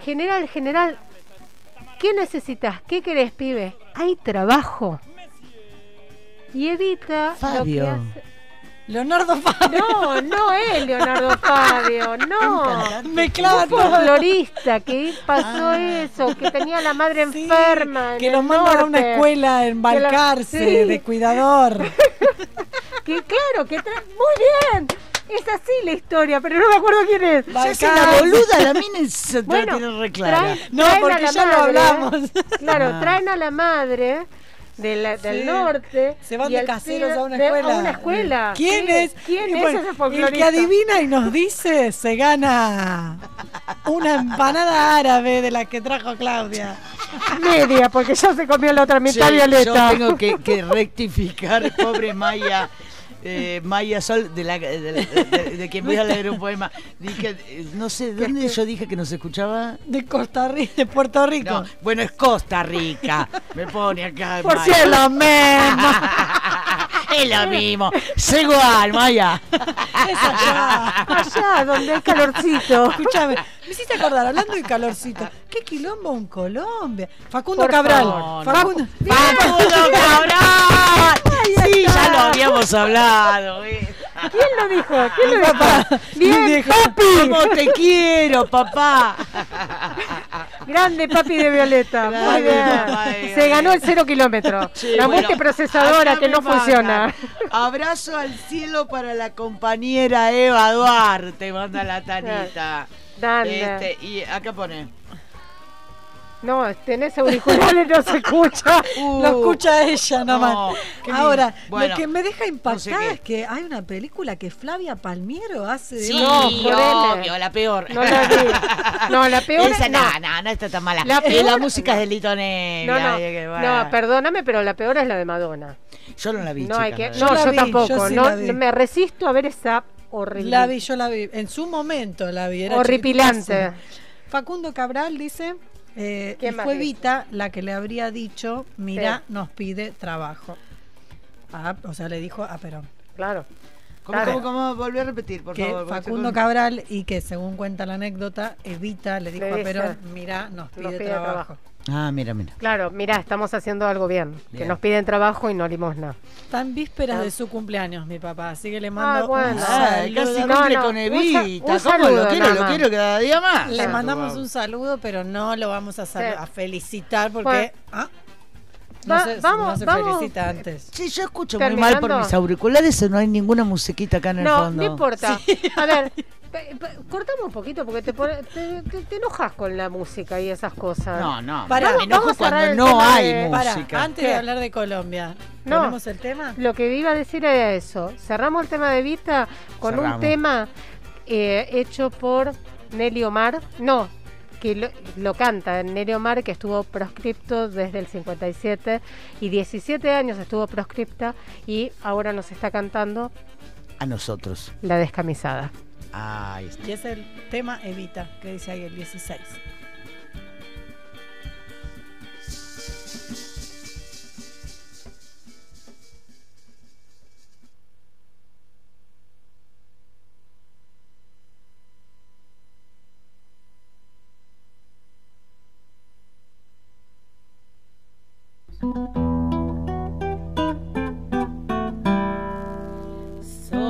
general, general, ¿qué necesitas? ¿Qué querés, pibe? Hay trabajo. Y Evita lo que hace- Leonardo Fabio. No, no es Leonardo Fabio, no. Mezclaba Un folclorista que pasó eso, que tenía a la madre enferma. en Que el lo mandan a una escuela en Que lo- Balcarce sí. de cuidador. Que claro, que tra- muy bien. Es así la historia, pero no me acuerdo quién es. Hace la boluda, la mina te Bueno, la tiene re clara. traen- No, traen a porque la ya lo madre, hablamos. Claro, Ah. traen a la madre de la- del Sí. norte. Se van de caseros a una escuela. A una escuela. ¿Quién Sí. es? ¿Quién Y es bueno, ese El que adivina y nos dice se gana una empanada árabe de la que trajo Claudia. Media, porque ya se comió la otra mitad Sí, violeta. Yo tengo que, que rectificar, pobre Maya. Eh, Maya Sol, de, la, de, de- de- de quien voy a leer un poema. Dije, eh, no sé, ¿dónde yo dije que nos escuchaba? De Costa Rica, de Puerto Rico. No, bueno, es Costa Rica. Me pone acá. Por si es lo mismo. Es lo mismo. Es igual, Maya. Es allá. Allá, donde hay calorcito. Escúchame, me hiciste acordar, hablando de calorcito, ¿qué quilombo en Colombia? Facundo Por Cabral. favor. Facundo. ¡Facundo Cabral! Sí, ya lo habíamos hablado. eh. ¿Quién lo dijo? ¿Quién lo Papá, dijo? Bien, papi. ¿Cómo te quiero, papá? Grande papi de Violeta. Muy bien. papá Se ganó el cero kilómetro. Sí, la bueno, multiprocesadora que no funciona. Abrazo al cielo para la compañera Eva Duarte, manda la Tanita. Dale. Este, y acá pone. No, tenés auriculares, no se escucha. Uh, Lo escucha ella nomás. no. Ahora, Bueno, lo que me deja no sé impactada es que hay una película que Flavia Palmiero hace de Sí, No, obvio, la peor. No la vi. No, la peor Esa es- no, no. no, está tan mala. La Eh, la música es de Lito Nevia, No, no, que va. no, perdóname, pero la peor es la de Madonna. Yo no la vi, No, hay chica, que, yo vi, tampoco. yo sí no, me resisto a ver esa horrible. La vi, yo la vi. En su momento la vi. Era Horripilante. Facundo Cabral dice, eh, ¿Qué y más fue dice? Vita la que le habría dicho, mira, Sí. nos pide trabajo. Ah, o sea, le dijo a Perón. Claro. ¿Cómo, Claro. cómo, cómo? Volví a repetir, por que favor. Facundo Cabral y que según cuenta la anécdota, Evita le dijo Le a Perón, mira, nos pide, nos pide trabajo. trabajo. Ah, mira, mira. Claro, mira, estamos haciendo algo bien. Que nos piden trabajo y no limosna. Está en vísperas Ah. de su cumpleaños, mi papá, así que le mando Ah, bueno. un Ay, saludo. casi No, cumple no, con Evita. un ¿Cómo saludo lo quiero? nada Lo quiero cada día más. Le mandamos Wow. un saludo, pero no lo vamos a, sal- Sí. a felicitar porque Bueno. ah, no, Va- se, vamos, no se vamos. felicita antes. Sí, yo escucho muy mal por mis auriculares o no hay ninguna musiquita acá en el No, fondo. no importa. A ver, cortamos un poquito porque te, pone- te, te- te enojas con la música y esas cosas. No, no. Pará, me enojo vamos cuando no hay de- Para, música. antes ¿Qué? de hablar de Colombia, No. ¿tenemos el tema? Lo que iba a decir era eso. Cerramos el tema de Vita con un tema eh, hecho por Nelly Omar. No, que lo, lo canta Nelly Omar, que estuvo proscripto desde el 57 y 17 años estuvo proscripta y ahora nos está cantando A nosotros. La Descamisada. Ahí está. Y es el tema Evita, que dice ahí el 16.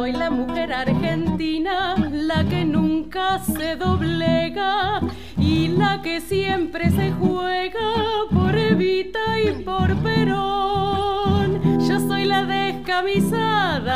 Soy la mujer argentina, la que nunca se doblega y la que siempre se juega por Evita y por Perón. Yo soy la descamisada,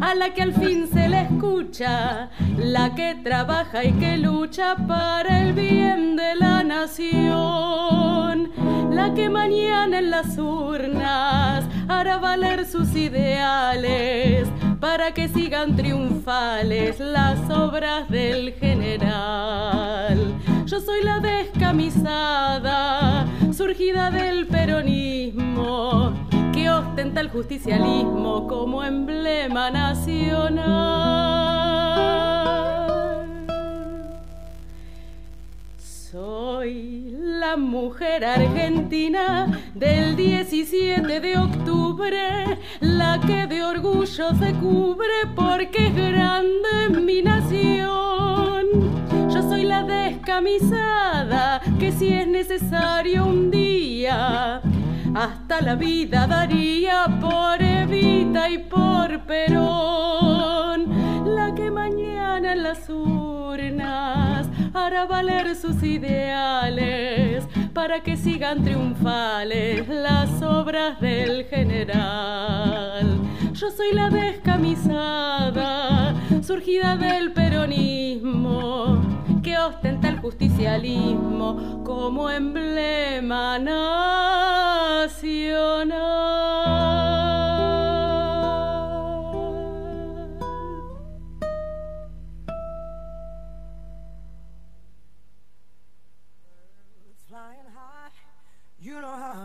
a la que al fin se le escucha, la que trabaja y que lucha para el bien de la nación, la que mañana en las urnas hará valer sus ideales para que sigan triunfales las obras del general. Yo soy la descamisada, surgida del peronismo, que ostenta el justicialismo como emblema nacional. Soy la mujer argentina del 17 de octubre, la que de orgullo se cubre porque es grande mi nación. Yo soy la descamisada que si es necesario un día hasta la vida daría por Evita y por Perón, la que mañana en las urnas hará valer sus ideales para que sigan triunfales las obras del general. Yo soy la descamisada, surgida del peronismo, que ostenta el justicialismo como emblema nacional.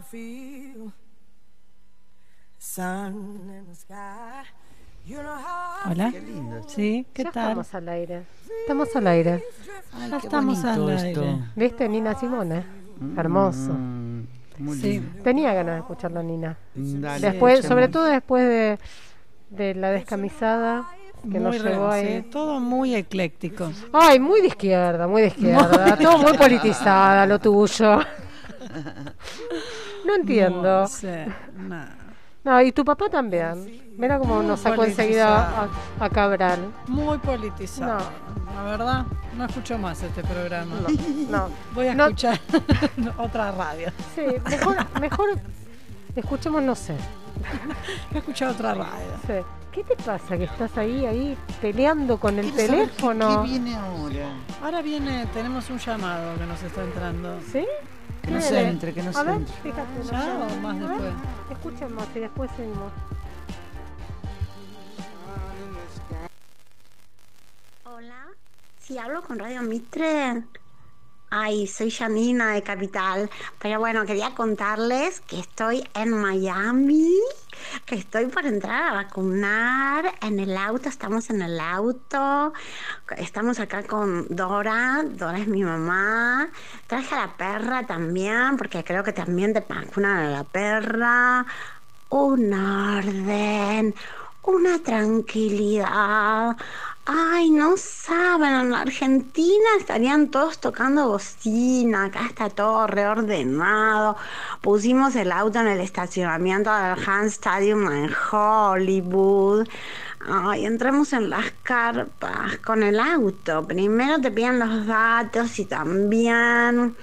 Feel. Sun in the sky, you know how I Hola. feel. Sí, ¿qué Ya tal? estamos al aire. Estamos al aire. Ay, Ya qué estamos al esto. aire. ¿Viste Nina Simone? Hermoso. Mm, muy Sí. lindo. Tenía ganas de escucharlo Nina. Dale, Después, sobre todo después de, de la descamisada que nos Muy re- llevó sí, ahí. todo muy ecléctico. Ay, muy de izquierda, muy de izquierda. todo muy politizada, lo tuyo. No entiendo. No sé, no. No, y tu papá también. Mira cómo nos sacó enseguida a, a Cabral. Muy politizado. La verdad, no escucho más este programa. No, no. Voy a No. escuchar otra radio. Sí, mejor, mejor escuchemos, no sé. Voy a escuchar otra radio. Sí. ¿Qué te pasa que estás ahí, ahí peleando con el qué- teléfono? ¿Qué viene ahora? Ahora viene, tenemos un llamado que nos está entrando. ¿Sí? Que no ¿Qué se entre, que no A se ver, entre. fíjate. ¿no? ¿Ya o A más ver, después? Escuchemos y después seguimos. Hola, si hablo con Radio Mitre. Ay, soy Janina de Capital. Pero bueno, quería contarles que estoy en Miami, que estoy por entrar a vacunar en el auto. Estamos en el auto. Estamos acá con Dora. Dora es mi mamá. Traje a la perra también, porque creo que también te vacunan a la perra. Un orden, una tranquilidad. Ay, no saben, en Argentina estarían todos tocando bocina, acá está todo reordenado. Pusimos el auto en el estacionamiento del Hans Stadium en Hollywood. Ay, entramos en las carpas con el auto. Primero te piden los datos y también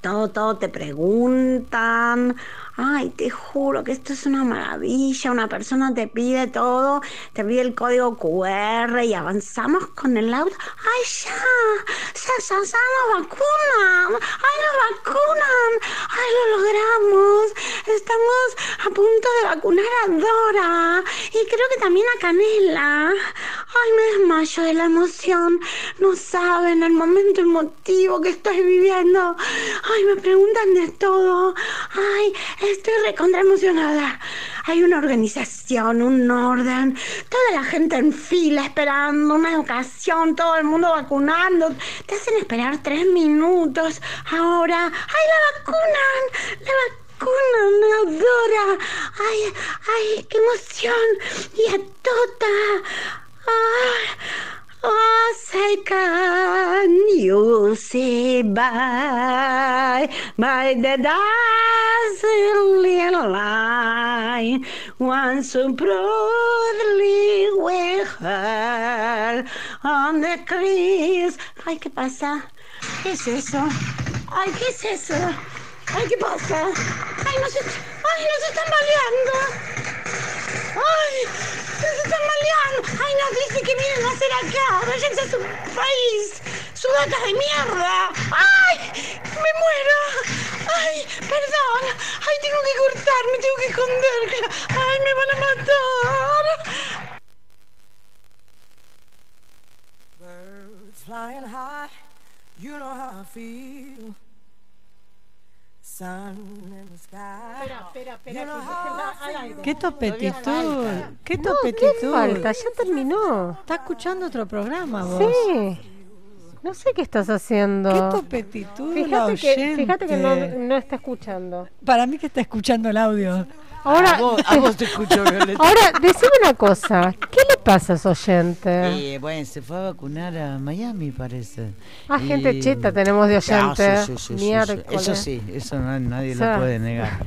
todo, todo te preguntan. Ay, te juro que esto es una maravilla. Una persona te pide todo, te pide el código QR y avanzamos con el auto. ¡Ay, ya! ¡Ya, ya, ya nos vacunan! ¡Ay, nos vacunan! ¡Ay, lo logramos! Estamos a punto de vacunar a Dora y creo que también a Canela. ¡Ay, me desmayo de la emoción! No saben el momento emotivo que estoy viviendo. ¡Ay, me preguntan de todo! ¡Ay, estoy recontra emocionada! Hay una organización, un orden, toda la gente en fila esperando, una educación, todo el mundo vacunando. Te hacen esperar tres minutos. Ahora, ¡ay, la vacunan! ¡La vacunan! ¡Me adora! ¡Ay, ay, qué emoción! ¡Y a Tota! ¡Ay! Oh, say can you see by, the dazzling light one so proudly we heard on the trees. Ay, ¿qué pasa? ¿Qué es eso? Ay, ¿qué es eso? Ay, ¿qué pasa? Ay, nos, est- ay, nos están baleando. Ay, nos salgan! ¡Ay, no, dice que vienen a hacer acá! ¡Váyanse a su país! ¡Sudatas de mierda! ¡Ay! ¡Me muero! ¡Ay, perdón! ¡Ay, tengo que cortarme, tengo que esconder! ¡Ay, me van a matar! Birds flying high, you know how I feel. How I feel. Qué topetitud, qué No, topetitud. ¿qué falta? Ya terminó. Está escuchando otro programa vos. Sí. No sé qué estás haciendo. Qué topetitud Fíjate que, fíjate que no, no está escuchando. Para mí que está escuchando el audio. Ahora, A vos- a vos te escucho, Violeta. Ahora, decime una cosa. ¿Qué le pasa a ese oyente? Eh, bueno, se fue a vacunar a Miami, parece. Ah, Y- gente cheta tenemos de Ah, oyente. sí, sí, sí. Eso sí, eso no- nadie lo puede negar.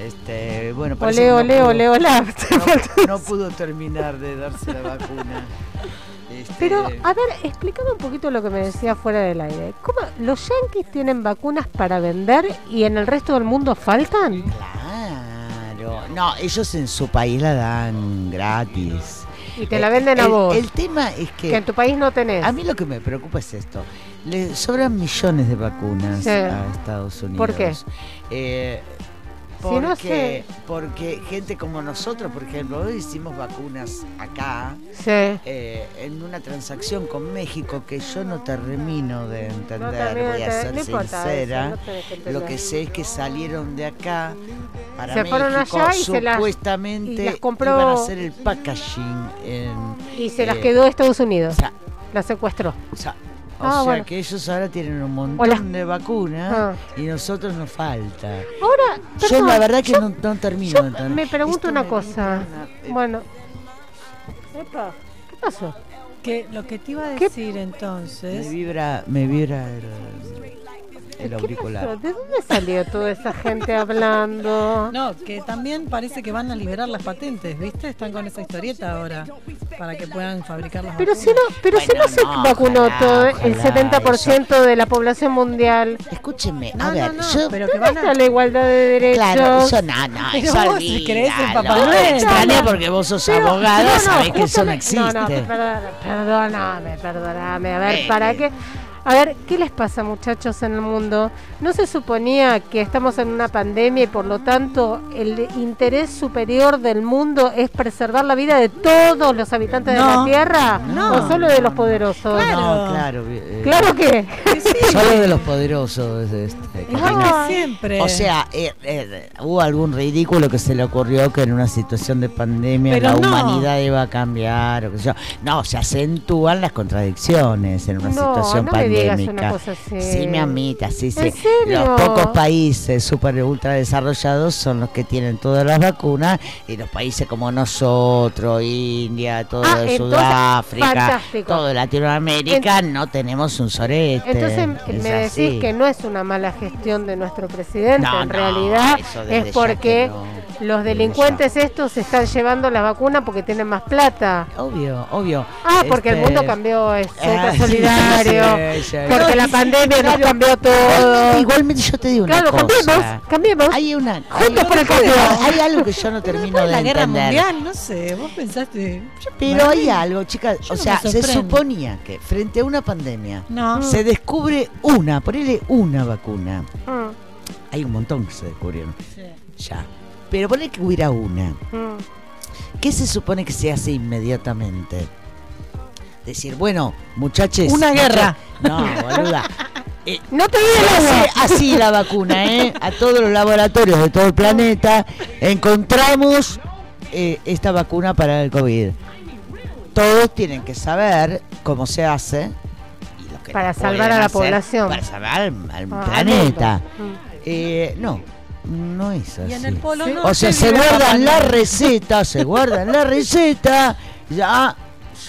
Este, bueno, parece no pudo- ole, hola. No, no pudo terminar de darse la vacuna. Este, Pero, a ver, explícame un poquito lo que me decía fuera del aire. ¿Cómo los yankees tienen vacunas para vender y en el resto del mundo faltan? Claro, no, ellos en su país la dan gratis. Y te la venden a vos. El tema es que... Que en tu país no tenés. A mí lo que me preocupa es esto. Le sobran millones de vacunas Sí. a Estados Unidos. ¿Por qué? Eh, Si porque, no sé- porque gente como nosotros, por ejemplo, hoy hicimos vacunas acá Sí. eh, en una transacción con México que yo no termino de entender, voy a ser sincera. eso, no. Lo que sé es que salieron de acá para Se fueron México, allá y se las- supuestamente y las compró- iban a hacer el packaging en, Y se las eh, quedó Estados Unidos. las secuestró. o sea, o Ah, sea bueno. que ellos ahora tienen un montón de vacunas Ah. y nosotros nos falta. Ahora, yo la verdad que yo- no, no termino yo de entender. me pregunto Esto una me cosa. una- Bueno. Epa, ¿qué pasó? Que lo que te iba a ¿Qué? decir Me entonces. vibra, me vibra el, el ¿Qué auricular. pasó? ¿De dónde salió toda esa gente hablando? No, que también parece que van a liberar las patentes, ¿viste? Están con esa historieta ahora para que puedan fabricar las Pero vacunas. si no, pero si no se no, vacunó ojalá, todo el ojalá, 70% de la población mundial. Escúchenme, No, a ver, no, no, yo pero que ¿Dónde van a... la igualdad de derechos? Claro, eso no, no, Pero eso vos si crees en. Papá Noel. Extraña porque vos sos Pero- no, sabés que eso no existe. No, no, perdona- perdóname, perdóname. A ver, Eh, ¿para eh. qué? A ver, ¿qué les pasa, muchachos, en el mundo? ¿No se suponía que estamos en una pandemia y por lo tanto el interés superior del mundo es preservar la vida de todos los habitantes de No, la Tierra? no. ¿O solo de los poderosos? No, claro. eh, ¿Claro que? Solo de los poderosos. Este, que que siempre. O sea, eh, eh, hubo algún ridículo que se le ocurrió que en una situación de pandemia Pero la no. humanidad iba a cambiar o qué sé yo. No, se acentúan las contradicciones en una No, situación no pandémica. una cosa así. Sí, mi amita, sí, sí. Los pocos países super ultra desarrollados son los que tienen todas las vacunas y los países como nosotros, India, todo Ah, de entonces, Sudáfrica, fantástico. todo Latinoamérica, no tenemos un sorete. Entonces Es me decís así. que no es una mala gestión de nuestro presidente, No, en no, realidad es porque no. los delincuentes estos se están llevando la vacuna porque tienen más plata. Obvio, obvio. Ah, porque el Este, mundo cambió, es ah, solidario, sí. Porque No, la sí, pandemia nos cambió todo. Igualmente, yo te digo una Claro, cosa. cambiemos, cambiemos. Hay una Juntos hay, por el cambio. hay algo que yo no termino de la guerra entender. mundial, no sé, vos pensaste. yo- Pero hay algo, chicas, o no sea, se suponía que frente a una pandemia No. se descubre una, ponele una vacuna. Mm, Hay un montón que se descubrieron. Sí. Ya. Pero ponele que hubiera una. mm. ¿Qué se supone que se hace inmediatamente? Decir, bueno, muchachos. Una guerra. No, boluda. Eh, No te digas así la vacuna, ¿eh? A todos los laboratorios de todo el planeta encontramos eh, esta vacuna para el COVID. Todos tienen que saber cómo se hace. y lo que Para no salvar a la hacer población. Para salvar al, al Ah, planeta. mundo. Mm. Eh, no, no es así. Y en el polo Sí. O sea, se guardan la receta, se guardan la receta. Ya,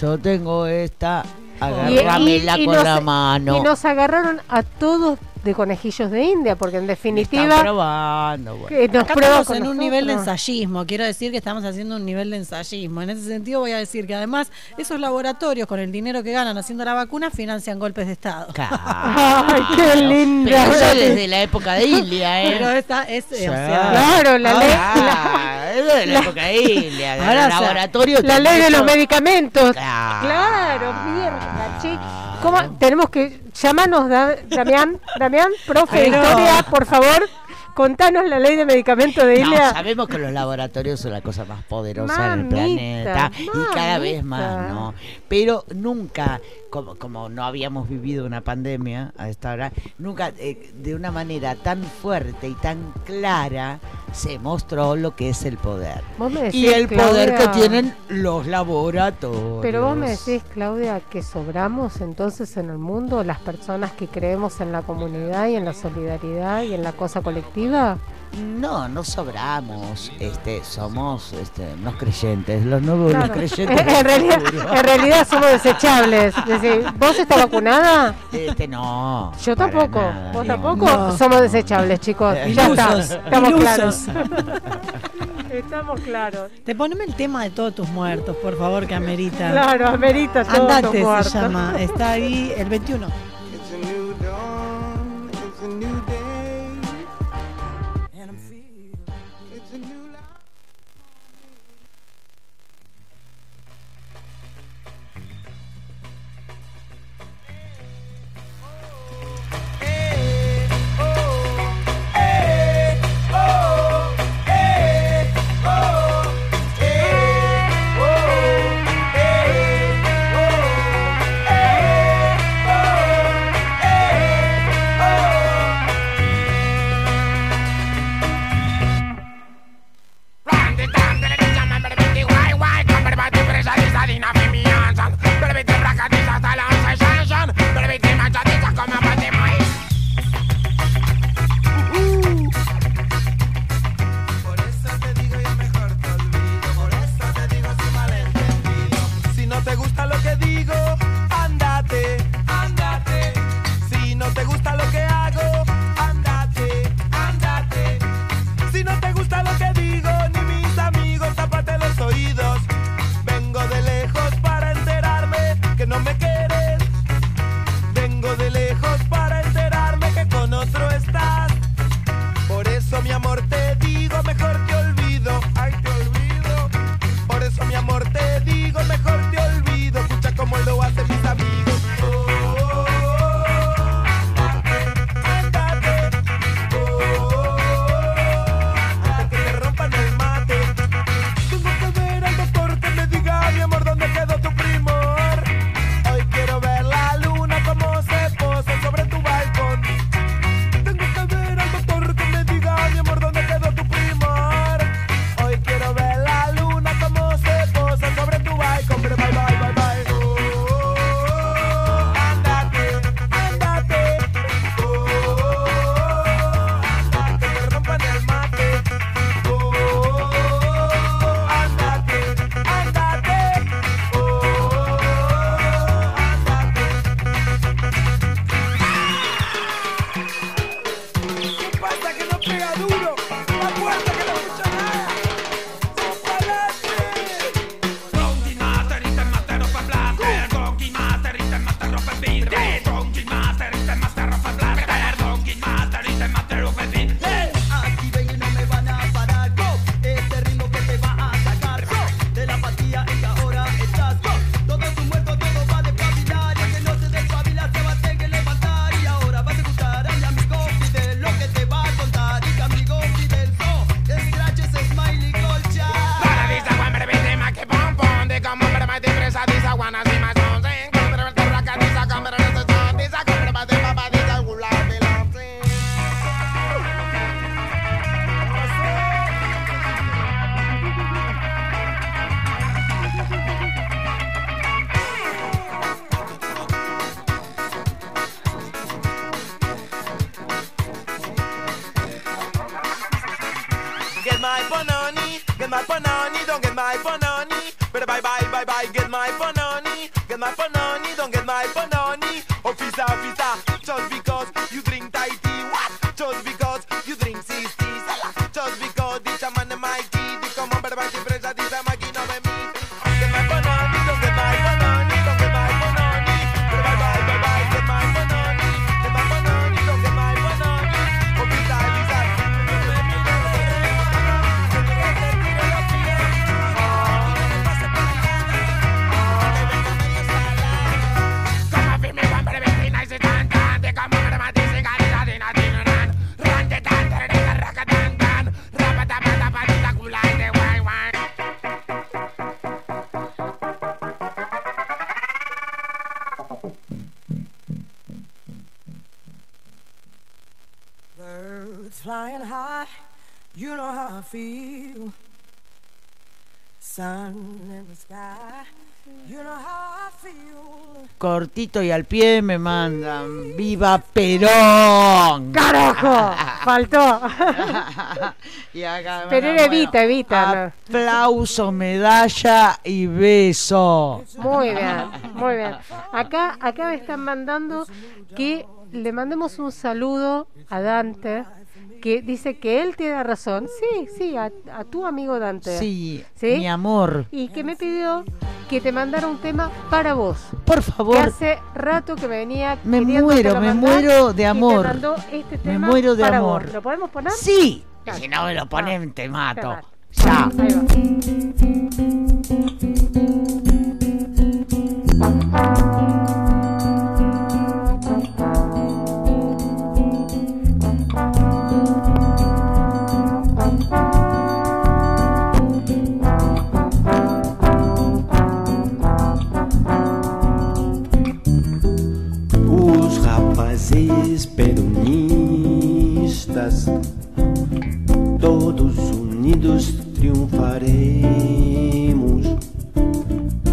yo tengo esta, agarrámela Y- y- y con nos- la mano. Y nos agarraron a todos de conejillos de India, porque en definitiva. Están probando, bueno. Acá estamos en un nivel de ensayismo. Quiero decir que estamos haciendo un nivel de ensayismo. En ese sentido, voy a decir que además esos laboratorios, con el dinero que ganan haciendo la vacuna, financian golpes de Estado. Claro. ¡Ay, qué lindo! Pero eso desde la época de India, ¿eh? Pero esta es. Eh, o sea, claro, la ley. Ah, la, de la, la, época de India. De ahora, laboratorio la ley de los medicamentos. Claro, claro mierda. Pachi. Tenemos que llamarnos, Damián, Damián, profe de historia, por favor. Contanos la ley de medicamento de no, sabemos que los laboratorios son la cosa más poderosa mamita, del planeta y cada vez más, ¿no? Pero nunca como, como no habíamos vivido una pandemia a esta hora, nunca eh, de una manera tan fuerte y tan clara se mostró lo que es el poder. Y el poder que tienen los laboratorios. Pero vos me decís, Claudia, que sobramos entonces en el mundo las personas que creemos en la comunidad y en la solidaridad y en la cosa colectiva. No, no sobramos, este, somos este, unos creyentes, los nuevos creyentes. en, realidad, somos desechables. Decir, ¿Vos estás vacunada? Este, no. Yo tampoco. ¿Vos tampoco? Somos desechables, chicos. Eh, ya ilusos, está. Estamos claros. Estamos claros. Te poneme el tema de todos tus muertos, por favor, que amerita. Claro, amerita todos Andate, tus muertos. se llama. Está ahí el 21. Y al pie me mandan. ¡Viva Perón! ¡Carajo! Faltó. Y acá, Pero bueno, Evita, Evita. ¿no? Aplauso, medalla y beso. Muy bien, muy bien. Acá, acá me están mandando que le mandemos un saludo a Dante, que dice que él tiene razón. Sí, sí, a, a tu amigo Dante. Sí, ¿Sí? mi amor. Y que me pidió que te mandara un tema para vos. Por favor. Que hace rato que me venía Me muero, me mandar muero de y amor. te este Me muero de para amor. vos. ¿Lo podemos poner? Sí. Si no me lo ponen, te mato. mato. Ya. Ahí va. Rapazes peronistas, todos unidos triunfaremos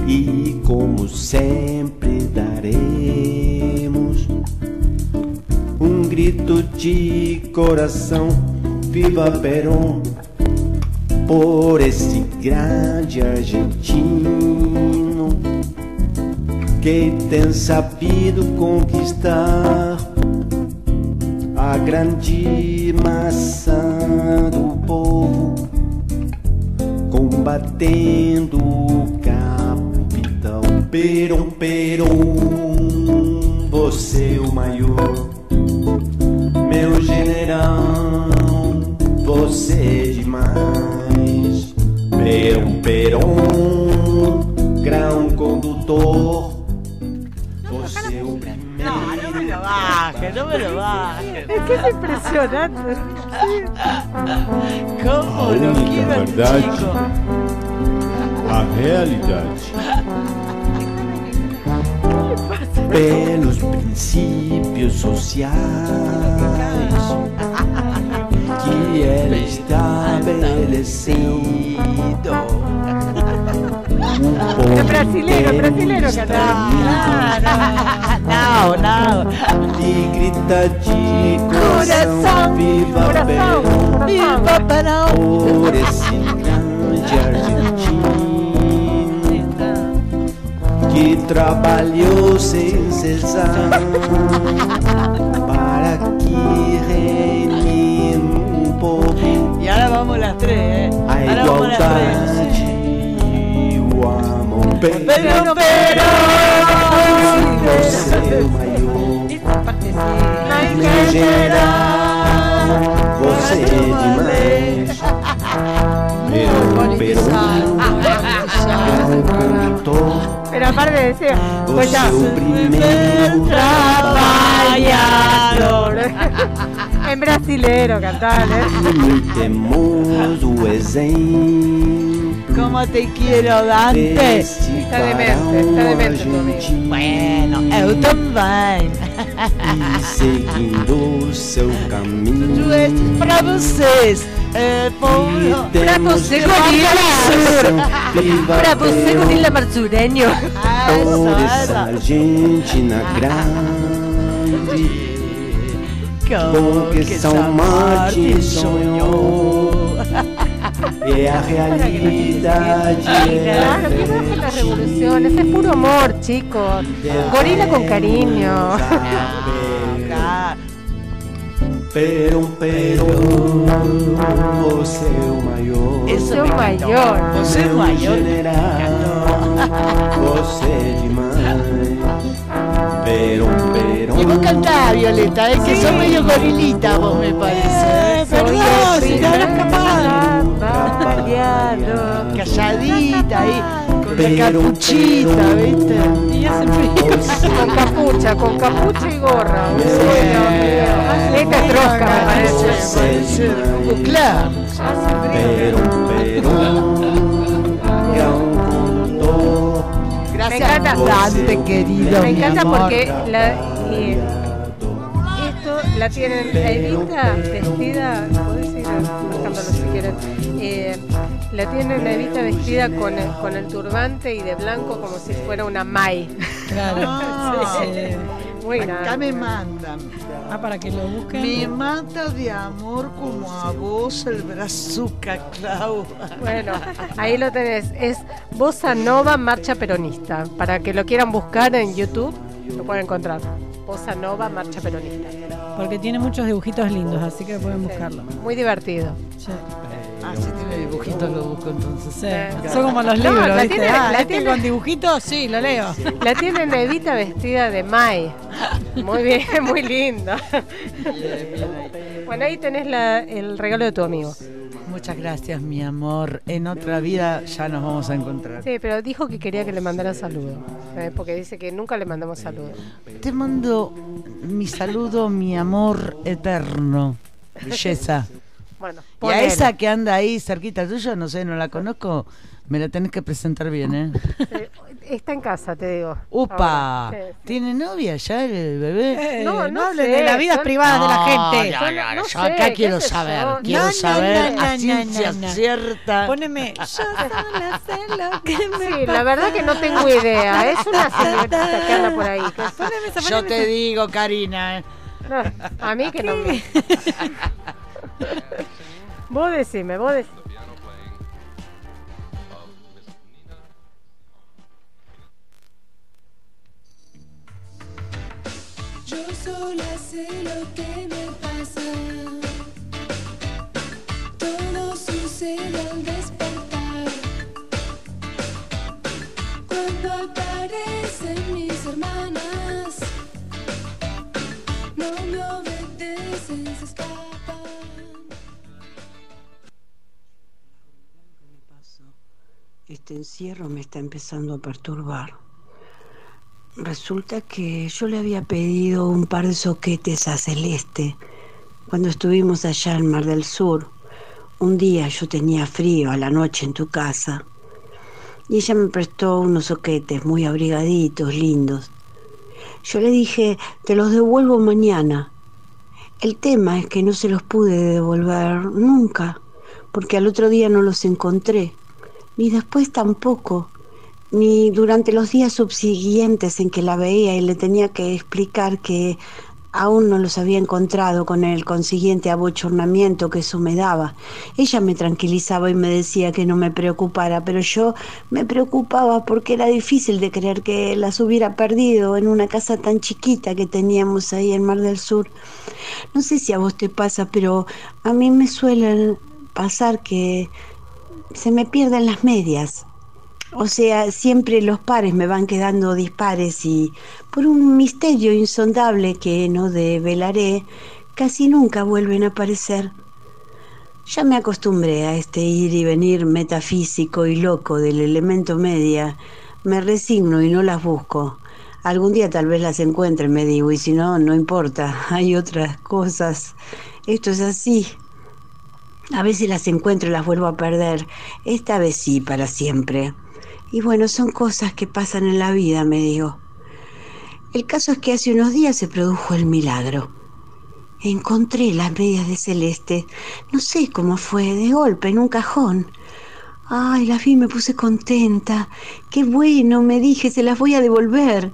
e, como sempre, daremos um grito de coração: Viva Perón! Por esse grande argentino que tem sabido conquistar a grande massa do povo, combatendo o capital. Peron, Peron, você é o maior, meu general, você é demais. Peron, Peron, grão condutor. Baje, no me lo baje. Es que es impresionante. ¿Cómo A lo única quiero al chico? a realidade. Pelos princípios sociais que ela estabeleceu. Es brasileiro, brasileiro que Não, não. E grita de coração, viva coração, Viva Perón! por esse grande argentino que trabalhou sem cessar para que reine um povo Y ahora vamos las tres, ¿eh? a igualdade o amor. Pero, pero, Você é o maior, meu general, você é demais. Meu condutor, Pero aparte decía, pues ya. primeiro Trabalhador. en brasilero cantar, ¿eh? E temos o exemplo ¿Cómo te quiero, Dante? deste Está demente, está varão demente tu amigo. argentino. Bueno, eu também. E seguindo seu caminho Pra vocês, é, povo. E Pra temos você, que Gorila coração, viva Pra você, Perón, Gorila Marzureño. Por essa Argentina grande Com que São Martin sonhou É a realidade Claro, que no es la revolución, ese es puro amor, chicos. Gorila con cariño. Perón, Perón Você é o maior Eso Seu me encantó. maior. Você é o maior. general, Você é demais Perón, Perón Y vos cantás, Violeta, es que sos medio gorilita vos me parece. ¿eh? Perdón, si no. Bailado. Calladita ahí, con la capuchita, pero- ¿viste? Y hace frío. Con capucha, con capucha y gorra. Mío. Esta es trosca, me parece. Claro. Grão condutor Gracias, Me encanta. Dante, querido. Me encanta porque la, eh, la La tienen Evita vestida, podés ir bajándolo si quieren. Eh, la tienen Evita vestida con el, con el turbante y de blanco como si fuera una Mai. Claro. Sí. Muy Acá me mandan. Ah, para que lo busquen. Me mata de amor como a vos el brazuca, Clau. Bueno, ahí lo tenés. Es Bossa Nova Marcha Peronista. Para que lo quieran buscar en YouTube, lo pueden encontrar. Bossa Nova Marcha Peronista. Porque tiene muchos dibujitos lindos, así que pueden buscarlo. Muy divertido. Sí. Ah, si tiene dibujitos lo busco entonces. Sí. Son como los No, libros, la ¿viste? tiene- ah, la este tiene- con dibujitos, sí, lo leo. La tiene Nevita vestida de Mai. Muy bien, muy lindo. Bueno, ahí tenés la- el regalo de tu amigo. Muchas gracias, mi amor. En otra vida ya nos vamos a encontrar. Sí, pero dijo que quería que le mandara saludo. eh, porque dice que nunca le mandamos saludo. Te mando mi saludo, mi amor eterno. Belleza. Bueno, Y a esa que anda ahí cerquita tuya, no sé, no la conozco, me la tenés que presentar bien, ¿eh? Eh, Está en casa, te digo. ¡Upa! Ahora, sí. ¿Tiene novia ya el bebé? Eh, No, no hablen sé, de las vidas son- privadas de la No, gente. ya, Yo ya, no yo sé, acá qué quiero sé saber, yo. quiero No, no, saber no, a no, ciencia no, no. cierta. Poneme. Yo sola sé lo que me Sí, la verdad que no tengo idea. Es una señorita que anda por ahí. que- Poneme esa, Yo te digo, Karina, ¿eh? No, a mí que no me. vos decime, vos decime. Sola sé lo que me pasa. Todo sucede al despertar. Cuando aparecen mis hermanas, no me obedecen, se escapan. Este encierro me está empezando a perturbar. Resulta que yo le había pedido un par de soquetes a Celeste cuando estuvimos allá en Mar del Sur. Un día yo tenía frío a la noche en tu casa y ella me prestó unos soquetes muy abrigaditos, lindos. Yo le dije, te los devuelvo mañana. El tema es que no se los pude devolver nunca, porque al otro día no los encontré, ni después tampoco, ni durante los días subsiguientes en que la veía y le tenía que explicar que aún no los había encontrado con el consiguiente abochornamiento que eso me daba. Ella me tranquilizaba y me decía que no me preocupara, pero yo me preocupaba porque era difícil de creer que las hubiera perdido en una casa tan chiquita que teníamos ahí en Mar del Sur. No sé si a vos te pasa, pero a mí me suele pasar que se me pierden las medias. O sea, siempre los pares me van quedando dispares y por un misterio insondable que no develaré, casi nunca vuelven a aparecer. Ya me acostumbré a este ir y venir metafísico y loco del elemento media. Me resigno y no las busco. Algún día tal vez las encuentre, me digo, y si no, no importa. Hay otras cosas. Esto es así. A veces las encuentro y las vuelvo a perder. Esta vez sí, para siempre. Y bueno, son cosas que pasan en la vida, me digo. El caso es que hace unos días se produjo el milagro. Encontré las medias de Celeste. No sé cómo fue, de golpe, en un cajón. Ay, las vi me puse contenta. Qué bueno, me dije, se las voy a devolver.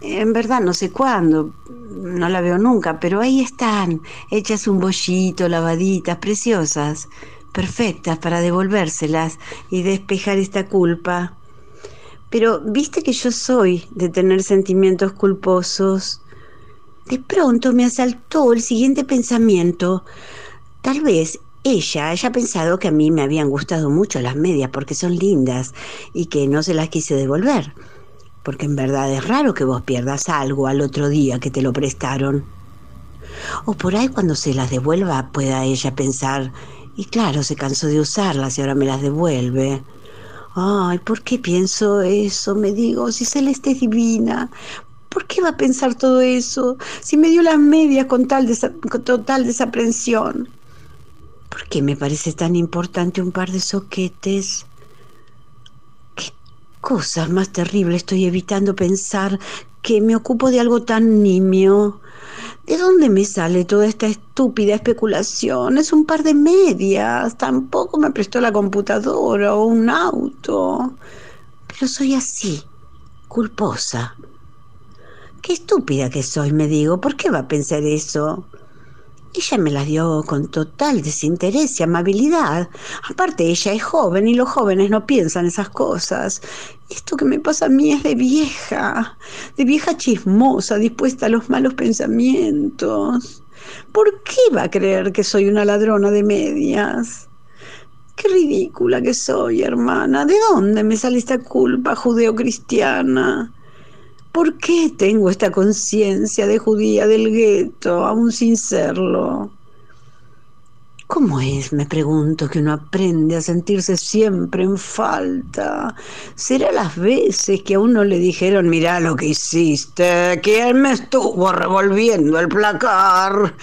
En verdad no sé cuándo, no la veo nunca, pero ahí están, hechas un bollito, lavaditas, preciosas, perfectas para devolvérselas y despejar esta culpa. Pero viste que yo soy de tener sentimientos culposos. De pronto me asaltó el siguiente pensamiento. Tal vez ella haya pensado que a mí me habían gustado mucho las medias porque son lindas y que no se las quise devolver. Porque en verdad es raro que vos pierdas algo al otro día que te lo prestaron. O por ahí cuando se las devuelva pueda ella pensar, y claro, se cansó de usarlas y ahora me las devuelve. Ay, ¿por qué pienso eso? Me digo, si Celeste es divina, ¿por qué va a pensar todo eso? Si me dio las medias con tal con total desaprensión. ¿Por qué me parece tan importante un par de soquetes? ¿Qué cosas más terribles estoy evitando pensar que me ocupo de algo tan nimio? ¿De dónde me sale toda esta estúpida especulación? Es un par de medias. Tampoco me prestó la computadora o un auto. Pero soy así, culposa. Qué estúpida que soy, me digo. ¿Por qué va a pensar eso? Ella me las dio con total desinterés y amabilidad. Aparte, ella es joven y los jóvenes no piensan esas cosas. Esto que me pasa a mí es de vieja, de vieja chismosa, dispuesta a los malos pensamientos. ¿Por qué va a creer que soy una ladrona de medias? Qué ridícula que soy, hermana. ¿De dónde me sale esta culpa judeocristiana? ¿Por qué tengo esta conciencia de judía del gueto, aún sin serlo? ¿Cómo es, me pregunto, que uno aprende a sentirse siempre en falta? ¿Será las veces que a uno le dijeron, mirá lo que hiciste, quién me estuvo revolviendo el placar?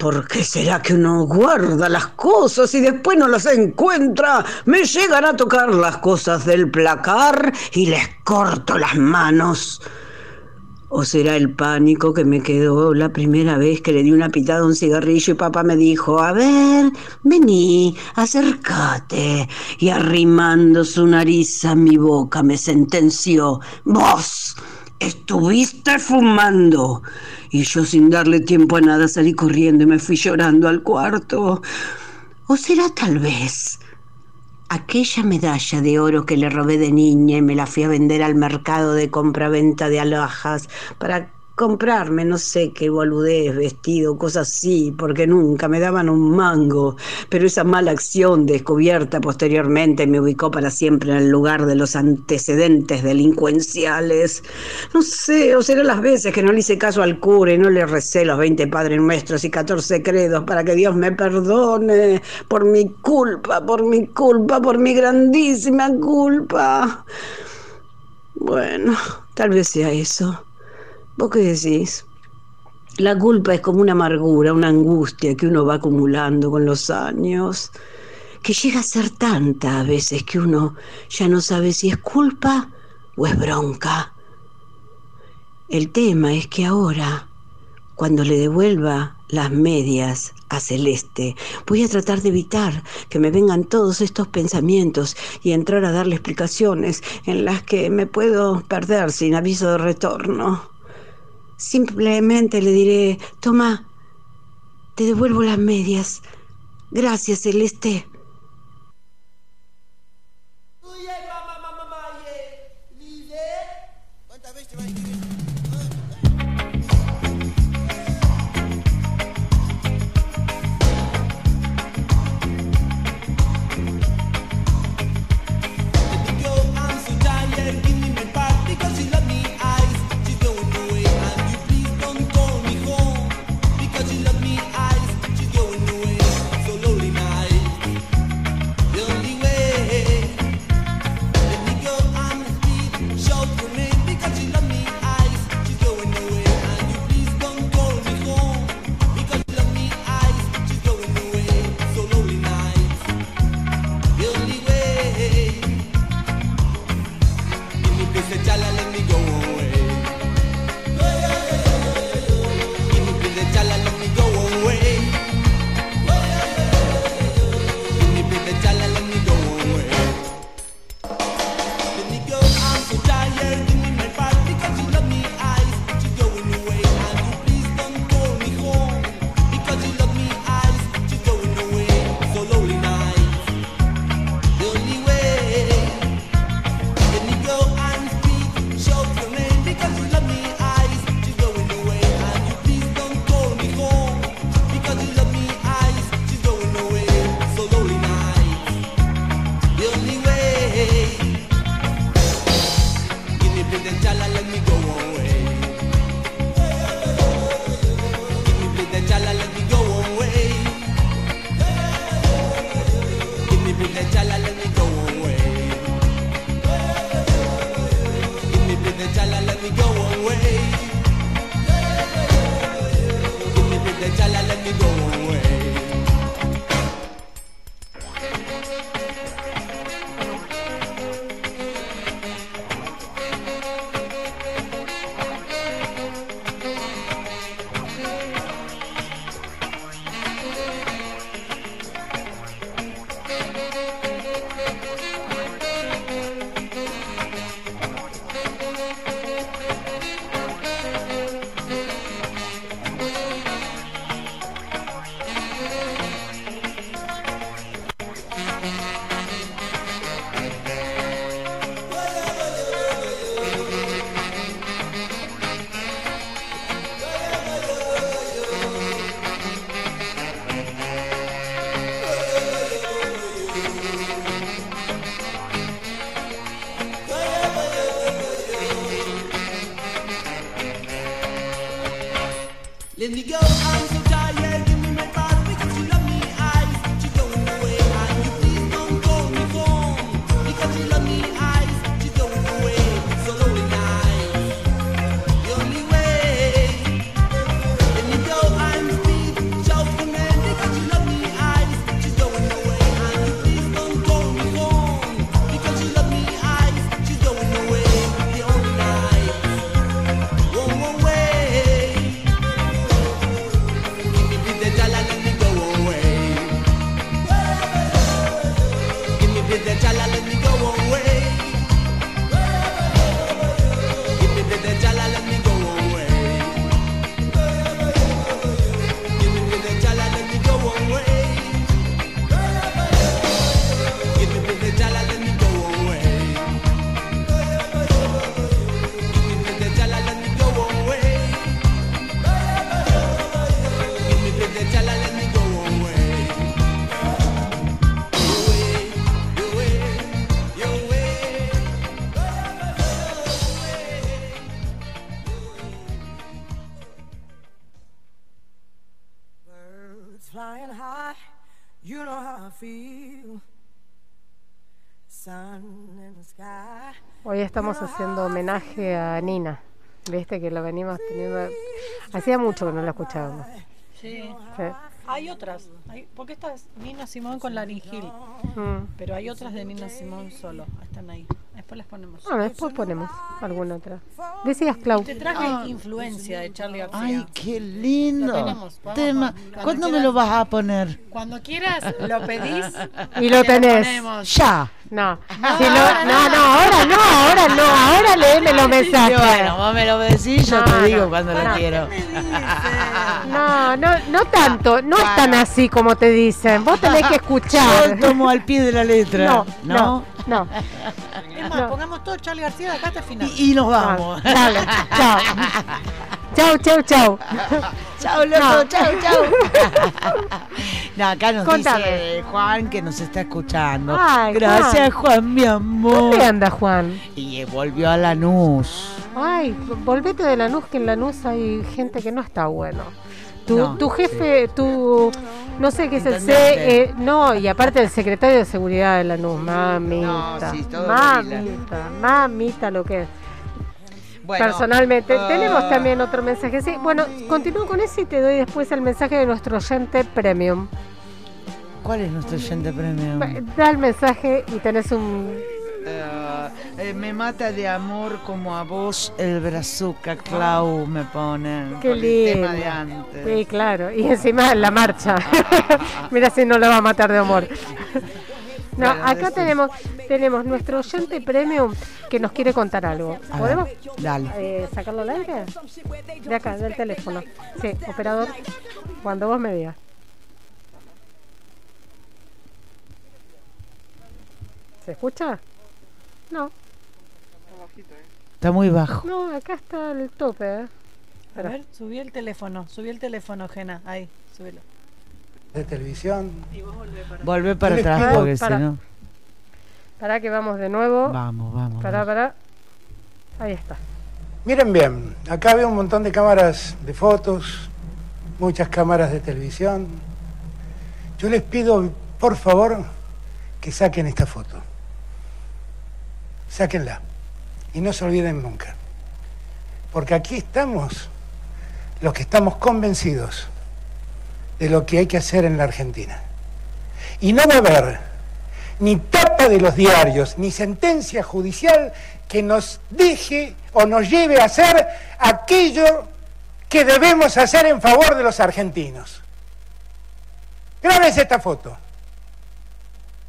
¿Por qué será que uno guarda las cosas y después no las encuentra? Me llegan a tocar las cosas del placar y les corto las manos. ¿O será el pánico que me quedó la primera vez que le di una pitada a un cigarrillo y papá me dijo, a ver, vení, acércate? Y arrimando su nariz a mi boca me sentenció, vos estuviste fumando. Y yo sin darle tiempo a nada salí corriendo y me fui llorando al cuarto. ¿O será tal vez aquella medalla de oro que le robé de niña y me la fui a vender al mercado de compra-venta de alhajas para comprarme no sé qué boludez, vestido, cosas así, porque nunca me daban un mango. Pero esa mala acción descubierta posteriormente me ubicó para siempre en el lugar de los antecedentes delincuenciales. No sé, o será las veces que no le hice caso al cura y no le recé los 20 Padres Nuestros y 14 credos para que Dios me perdone por mi culpa, por mi culpa, por mi grandísima culpa. Bueno, tal vez sea eso. ¿Vos qué decís? La culpa es como una amargura, una angustia que uno va acumulando con los años, que llega a ser tanta a veces que uno ya no sabe si es culpa o es bronca. El tema es que ahora, cuando le devuelva las medias a Celeste, voy a tratar de evitar que me vengan todos estos pensamientos y entrar a darle explicaciones en las que me puedo perder sin aviso de retorno. Simplemente le diré, toma, te devuelvo las medias. Gracias, Celeste. Hoy estamos haciendo homenaje a Nina. Viste que lo venimos teniendo. Hacía mucho que no la escuchábamos. Sí. Sí. Hay otras. Hay, porque esta es Nina Simón con Larin Hill. Mm. Pero hay otras de Nina Simón solo. Están ahí. Después las ponemos. Bueno, después ponemos alguna otra. Decías, Clau. Te traje influencia de Charlie García. Ay, qué lindo Lo tenemos, tema. cuando ¿Cuándo me quieras. lo vas a poner? Cuando quieras, lo pedís Y lo te tenés. Ya. No. Si lo- no, no, ahora no, ahora no, ahora léeme los mensajes. Bueno, vos me lo decís, yo No, te no, digo cuando no. lo quiero. No, no, no tanto, no es tan así como te dicen. Vos tenés que escuchar. Yo tomo al pie de la letra. No, ¿no? no, no. Es más, pongamos todo Charlie García de acá hasta el final. Y, y nos vamos. Dale, chao. Chau, chau, chau. Chau, loco, No. chau, chau. No, acá nos Contame. dice Juan que nos está escuchando. Ay, Gracias, Juan, mi amor. ¿Dónde anda Juan? Y volvió a Lanús. Ay, volvete de Lanús, que en Lanús hay gente que no está bueno. Tu, No, tu jefe, tu, no sé qué es el C, eh, no, y aparte el secretario de seguridad de Lanús, mamita, No, sí, todo mamita, mamita lo que es. Bueno, Personalmente, ah. tenemos también otro mensaje. Sí, bueno, continúo con ese y te doy después el mensaje de nuestro oyente premium. ¿Cuál es nuestro oyente premium? Da el mensaje y tenés un. Eh, eh, me mata de amor como a vos el brazuca, Clau, me ponen. Qué por el tema de lindo. antes. Sí, claro. Y encima en la marcha. Mira si no lo va a matar de amor. No, acá tenemos tenemos nuestro oyente premium que nos quiere contar algo. A ¿Podemos dale. eh, sacarlo al aire? De acá, del teléfono. Sí, operador, cuando vos me digas. ¿Se escucha? No, Está muy bajo. no, acá está el tope. ¿eh? A ver, subí el teléfono, subí el teléfono, Jena. Ahí, subilo. De televisión. Volvé para Yo les atrás porque si para. no. Pará que vamos de nuevo. Vamos, vamos. Pará, pará. Ahí está. Miren bien, acá veo un montón de cámaras de fotos, muchas cámaras de televisión. Yo les pido, por favor, que saquen esta foto. Sáquenla. Y no se olviden nunca. Porque aquí estamos los que estamos convencidos de lo que hay que hacer en la Argentina. Y no va a haber ni tapa de los diarios, ni sentencia judicial que nos deje o nos lleve a hacer aquello que debemos hacer en favor de los argentinos. Grábense esta foto.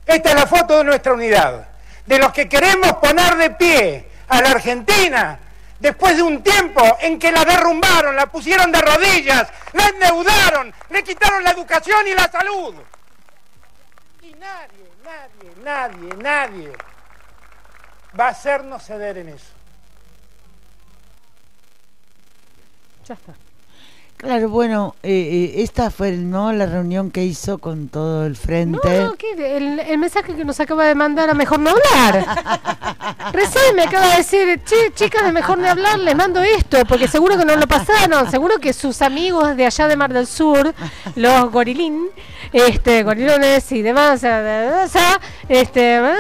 Esta es la foto de nuestra unidad, de los que queremos poner de pie a la Argentina después de un tiempo en que la derrumbaron, la pusieron de rodillas, la endeudaron, le quitaron la educación y la salud. Y nadie, nadie, nadie, nadie va a hacernos ceder en eso. Ya está. Claro, bueno, eh, eh, esta fue no la reunión que hizo con todo el frente. No, ¿qué? El, el mensaje que nos acaba de mandar a Mejor No Hablar. Recién me acaba de decir, che, chicas de Mejor No Hablar, les mando esto, porque seguro que no lo pasaron, seguro que sus amigos de allá de Mar del Sur, los gorilín, este, gorilones y demás, este, ¿eh?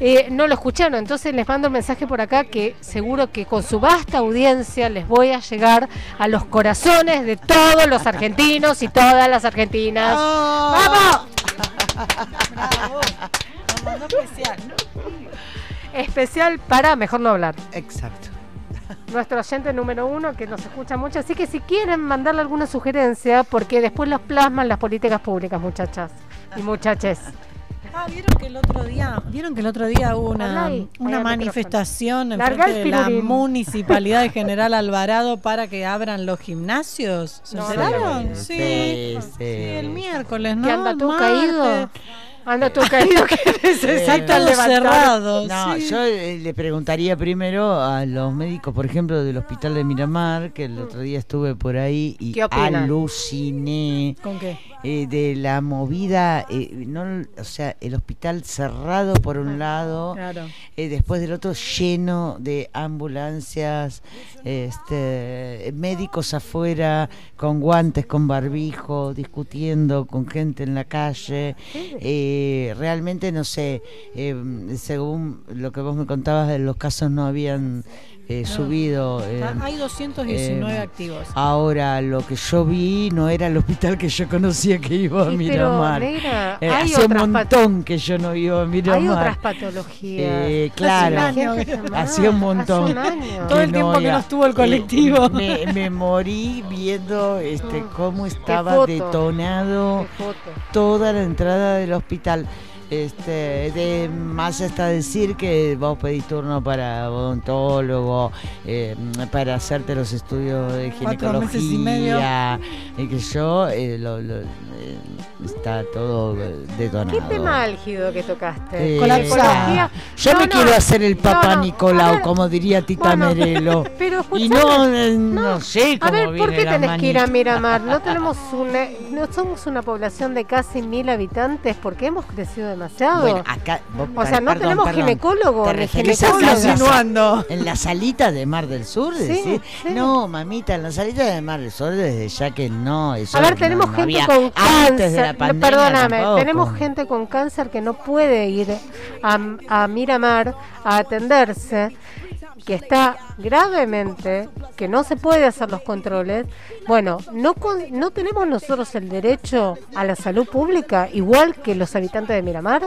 Eh, no lo escucharon. Entonces les mando el mensaje por acá que seguro que con su vasta audiencia les voy a llegar a los corazones de todos los argentinos y todas las argentinas. ¡Vamos! Especial para Mejor No Hablar. Exacto. Nuestro oyente número uno que nos escucha mucho. Así que si quieren mandarle alguna sugerencia, porque después los plasman las políticas públicas, muchachas y muchaches. Ah, ¿vieron que el otro día, vieron que el otro día hubo una, una manifestación en frente de la municipalidad de General Alvarado para que abran los gimnasios? ¿Se No, enteraron? sí, Sí, sí. Sí, el miércoles, ¿no? ¿Que anda Martes. caído? Anda todo caído que necesita Todo levantar. cerrado. No, sí. yo eh, le preguntaría primero a los médicos, por ejemplo, del hospital de Miramar, que el otro día estuve por ahí y ¿Qué aluciné ¿Con qué? Eh, de la movida, eh, no, o sea, el hospital cerrado por un lado, Claro. eh, después del otro lleno de ambulancias, este, médicos afuera con guantes, con barbijo, discutiendo con gente en la calle. Eh, realmente no sé, eh, según lo que vos me contabas, de los casos no habían eh, subido. eh, Ah, Hay 219 eh, activos. Ahora, lo que yo vi no era el hospital que yo conocía que iba a Sí, pero, Miramar. negra, Eh, hay hacía un montón que yo no iba a Miramar. Hay otras patologías. Claro, Hace un año. hacía un montón. Hace un año. Todo el tiempo que no estuvo el colectivo. me, me morí viendo este cómo estaba detonado toda la entrada del hospital. Este, de más está decir que vos pedís turno para odontólogo, eh, para hacerte los estudios de Cuatro meses y medio. ginecología, y que yo eh, lo- lo- está todo eh, detonado. ¿Qué tema álgido que tocaste? Eh, Colapsología. Yo No, me no, quiero hacer el Papa no. Nicolau, A ver, como diría Tita bueno, Merelo. pero y no, eh, no, sé A cómo ver, ¿por qué tenés que ir a. Miramar? No tenemos una, no somos una población de casi mil habitantes porque hemos crecido demasiado. Bueno, acá, vos- o sea, no perdón, tenemos perdón. ginecólogo ¿Te referís a? Insinuando. En la salita de Mar del Sur, Sí, decís? sí. No, mamita, en la salita de Mar del Sur desde ya que no. Eso A ver, tenemos no gente había con antes de la pandemia perdóname, tampoco. tenemos gente con cáncer que no puede ir a, a Miramar a atenderse, que está gravemente, que no se puede hacer los controles. Bueno, no, con- no tenemos nosotros el derecho a la salud pública igual que los habitantes de Miramar.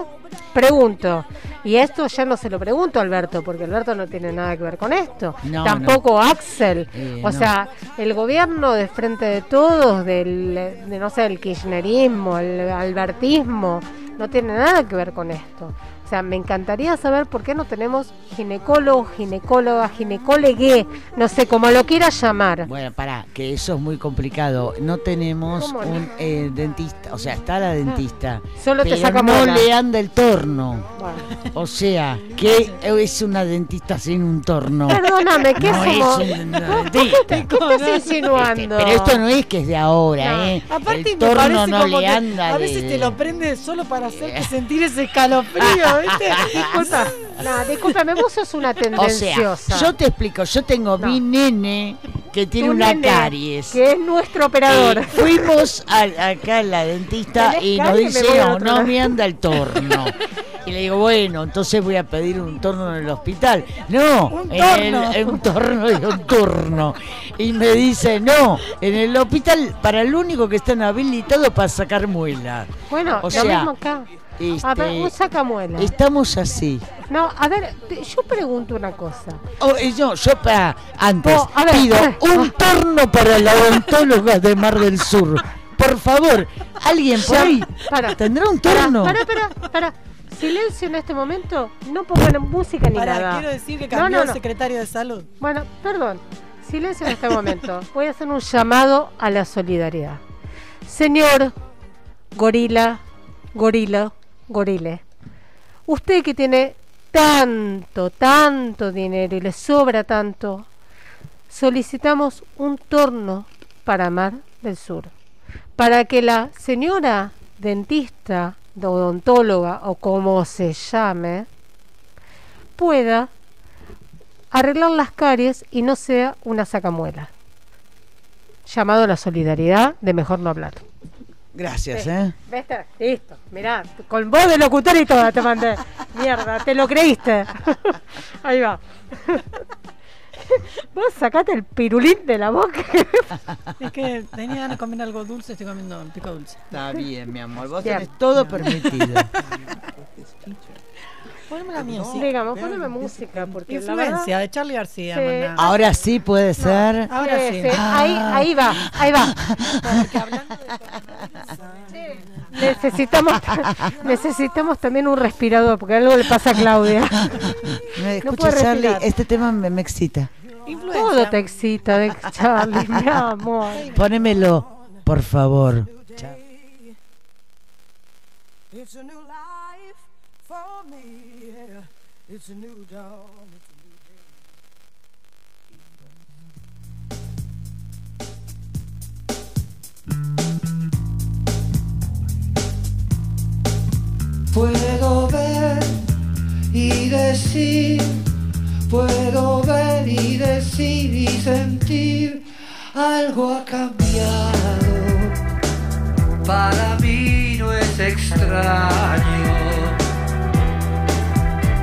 Pregunto, y esto ya no se lo pregunto a Alberto, porque Alberto no tiene nada que ver con esto. No, Tampoco Axel. Eh, o no. sea, el gobierno de frente de todos, del, de, no sé, el kirchnerismo, el albertismo, no tiene nada que ver con esto. O sea, me encantaría saber por qué no tenemos ginecólogo, ginecóloga, ginecólogue, no sé, como lo quieras llamar. Bueno, pará, que eso es muy complicado. No tenemos un eh, dentista, o sea, está la dentista, Solo te saca no le anda el torno. Bueno. O sea, que es una dentista sin un torno. Perdóname, ¿qué no somos? es una ¿Qué, dentista. te- qué estás insinuando? Pero esto no es que es de ahora, No. ¿eh? Aparte el me torno parece no como le que anda a de- veces te lo prende solo para hacerte sentir ese escalofrío, ¿viste? Disculpa, no, discúlpame, vos sos una O sea, tendenciosa. yo te explico, yo tengo mi nene que tiene Tu una nene, caries. Que es nuestro operador. Eh, fuimos a- acá a la dentista ¿Tenés y nos dice, a no, no lado". me anda el torno. Y le digo, bueno, entonces voy a pedir un torno en el hospital. No, Un en torno. el- en un torno y un turno. Y me dice, no, en el hospital para el único que están habilitados para sacar muela. Bueno, O lo sea, mismo acá. A ver, Este, un sacamuela. estamos así. No, a ver, te- yo pregunto una cosa. Oh, y yo, yo para antes Oh, a ver, pido a ver. un torno para la odontóloga de Mar del Sur. Por favor, alguien por ahí para. tendrá un Para, torno. para, para, para. Silencio en este momento. No pongan música ni Para, nada. quiero decir que No, cambió no, el no. secretario de salud. Bueno, perdón. Silencio en este momento. Voy a hacer un llamado a la solidaridad. Señor gorila, gorila, gorile. Usted que tiene tanto, tanto dinero y le sobra tanto, solicitamos un torno para amar del Sur, para que la señora dentista, odontóloga o como se llame, pueda arreglar las caries y no sea una sacamuela. Llamado a la solidaridad de mejor no hablar. Gracias, ¿eh? ¿Ves? Listo, mirá, con voz de locutor y toda te mandé. Mierda, te lo creíste. Ahí va. Vos sacate el pirulín de la boca. Es que tenía ganas de comer algo dulce, estoy comiendo pico dulce. Está bien, mi amor. Vos Bien. tenés todo permitido. Poneme la música. Dígame, poneme música, porque la Influencia verdad- de Charlie García. Sí. mandá. Ahora sí puede ser. Ahora Sí, sí. sí, Ahí, ahí va, ahí va. Necesitamos, necesitamos también un respirador, porque algo le pasa a Claudia. Me No escucha, puede Charlie, respirar. este tema me, me excita. Todo te excita de Charlie, mi amor. Ponémelo, por favor. It's It's a new dawn. It's a new day. Puedo ver y decir, puedo ver y decir y sentir, algo ha cambiado. Para mí no es extraño.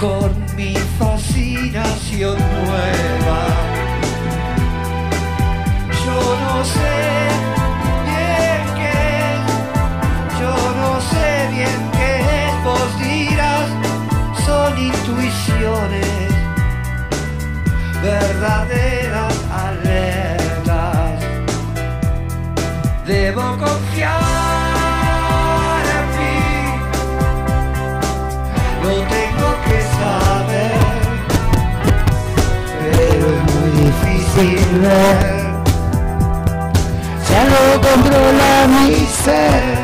con mi fascinación nueva. Yo no sé bien qué yo no sé bien qué vos dirás, son intuiciones verdaderas alertas. Debo confiar ver. Ya lo controla mi ser,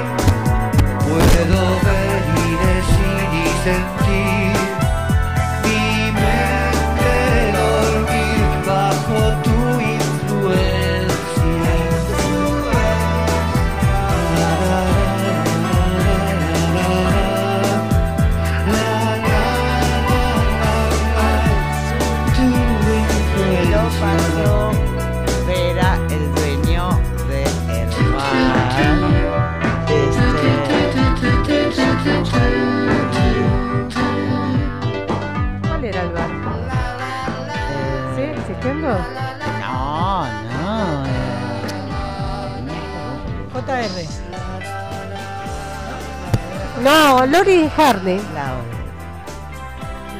No, Lori Hardy. La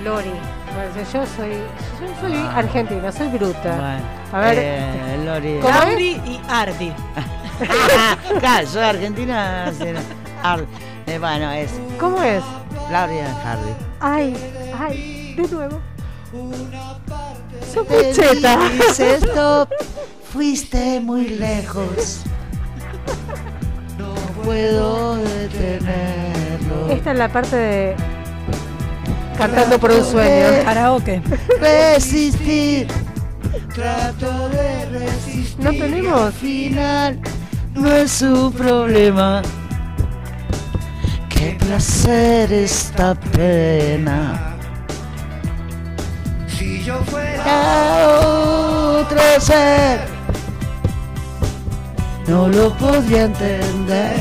Lori. Bueno, yo soy, yo soy Ah. argentina, soy bruta. Bueno, A ver, eh, Lori. Lauri y Ardi. claro, soy argentina. sí, Ar- eh, bueno, es ¿Cómo es? Laura Hardy. Ay, ay, de nuevo. Te pucheta. dice stop, fuiste muy lejos. No puedo detenerlo. Esta es la parte de cantando por un sueño. Karaoke. Resistir. Trato de resistir. No tenemos. Al final no es un problema. Qué placer esta pena. Si yo fuera A otro ser no lo podría entender,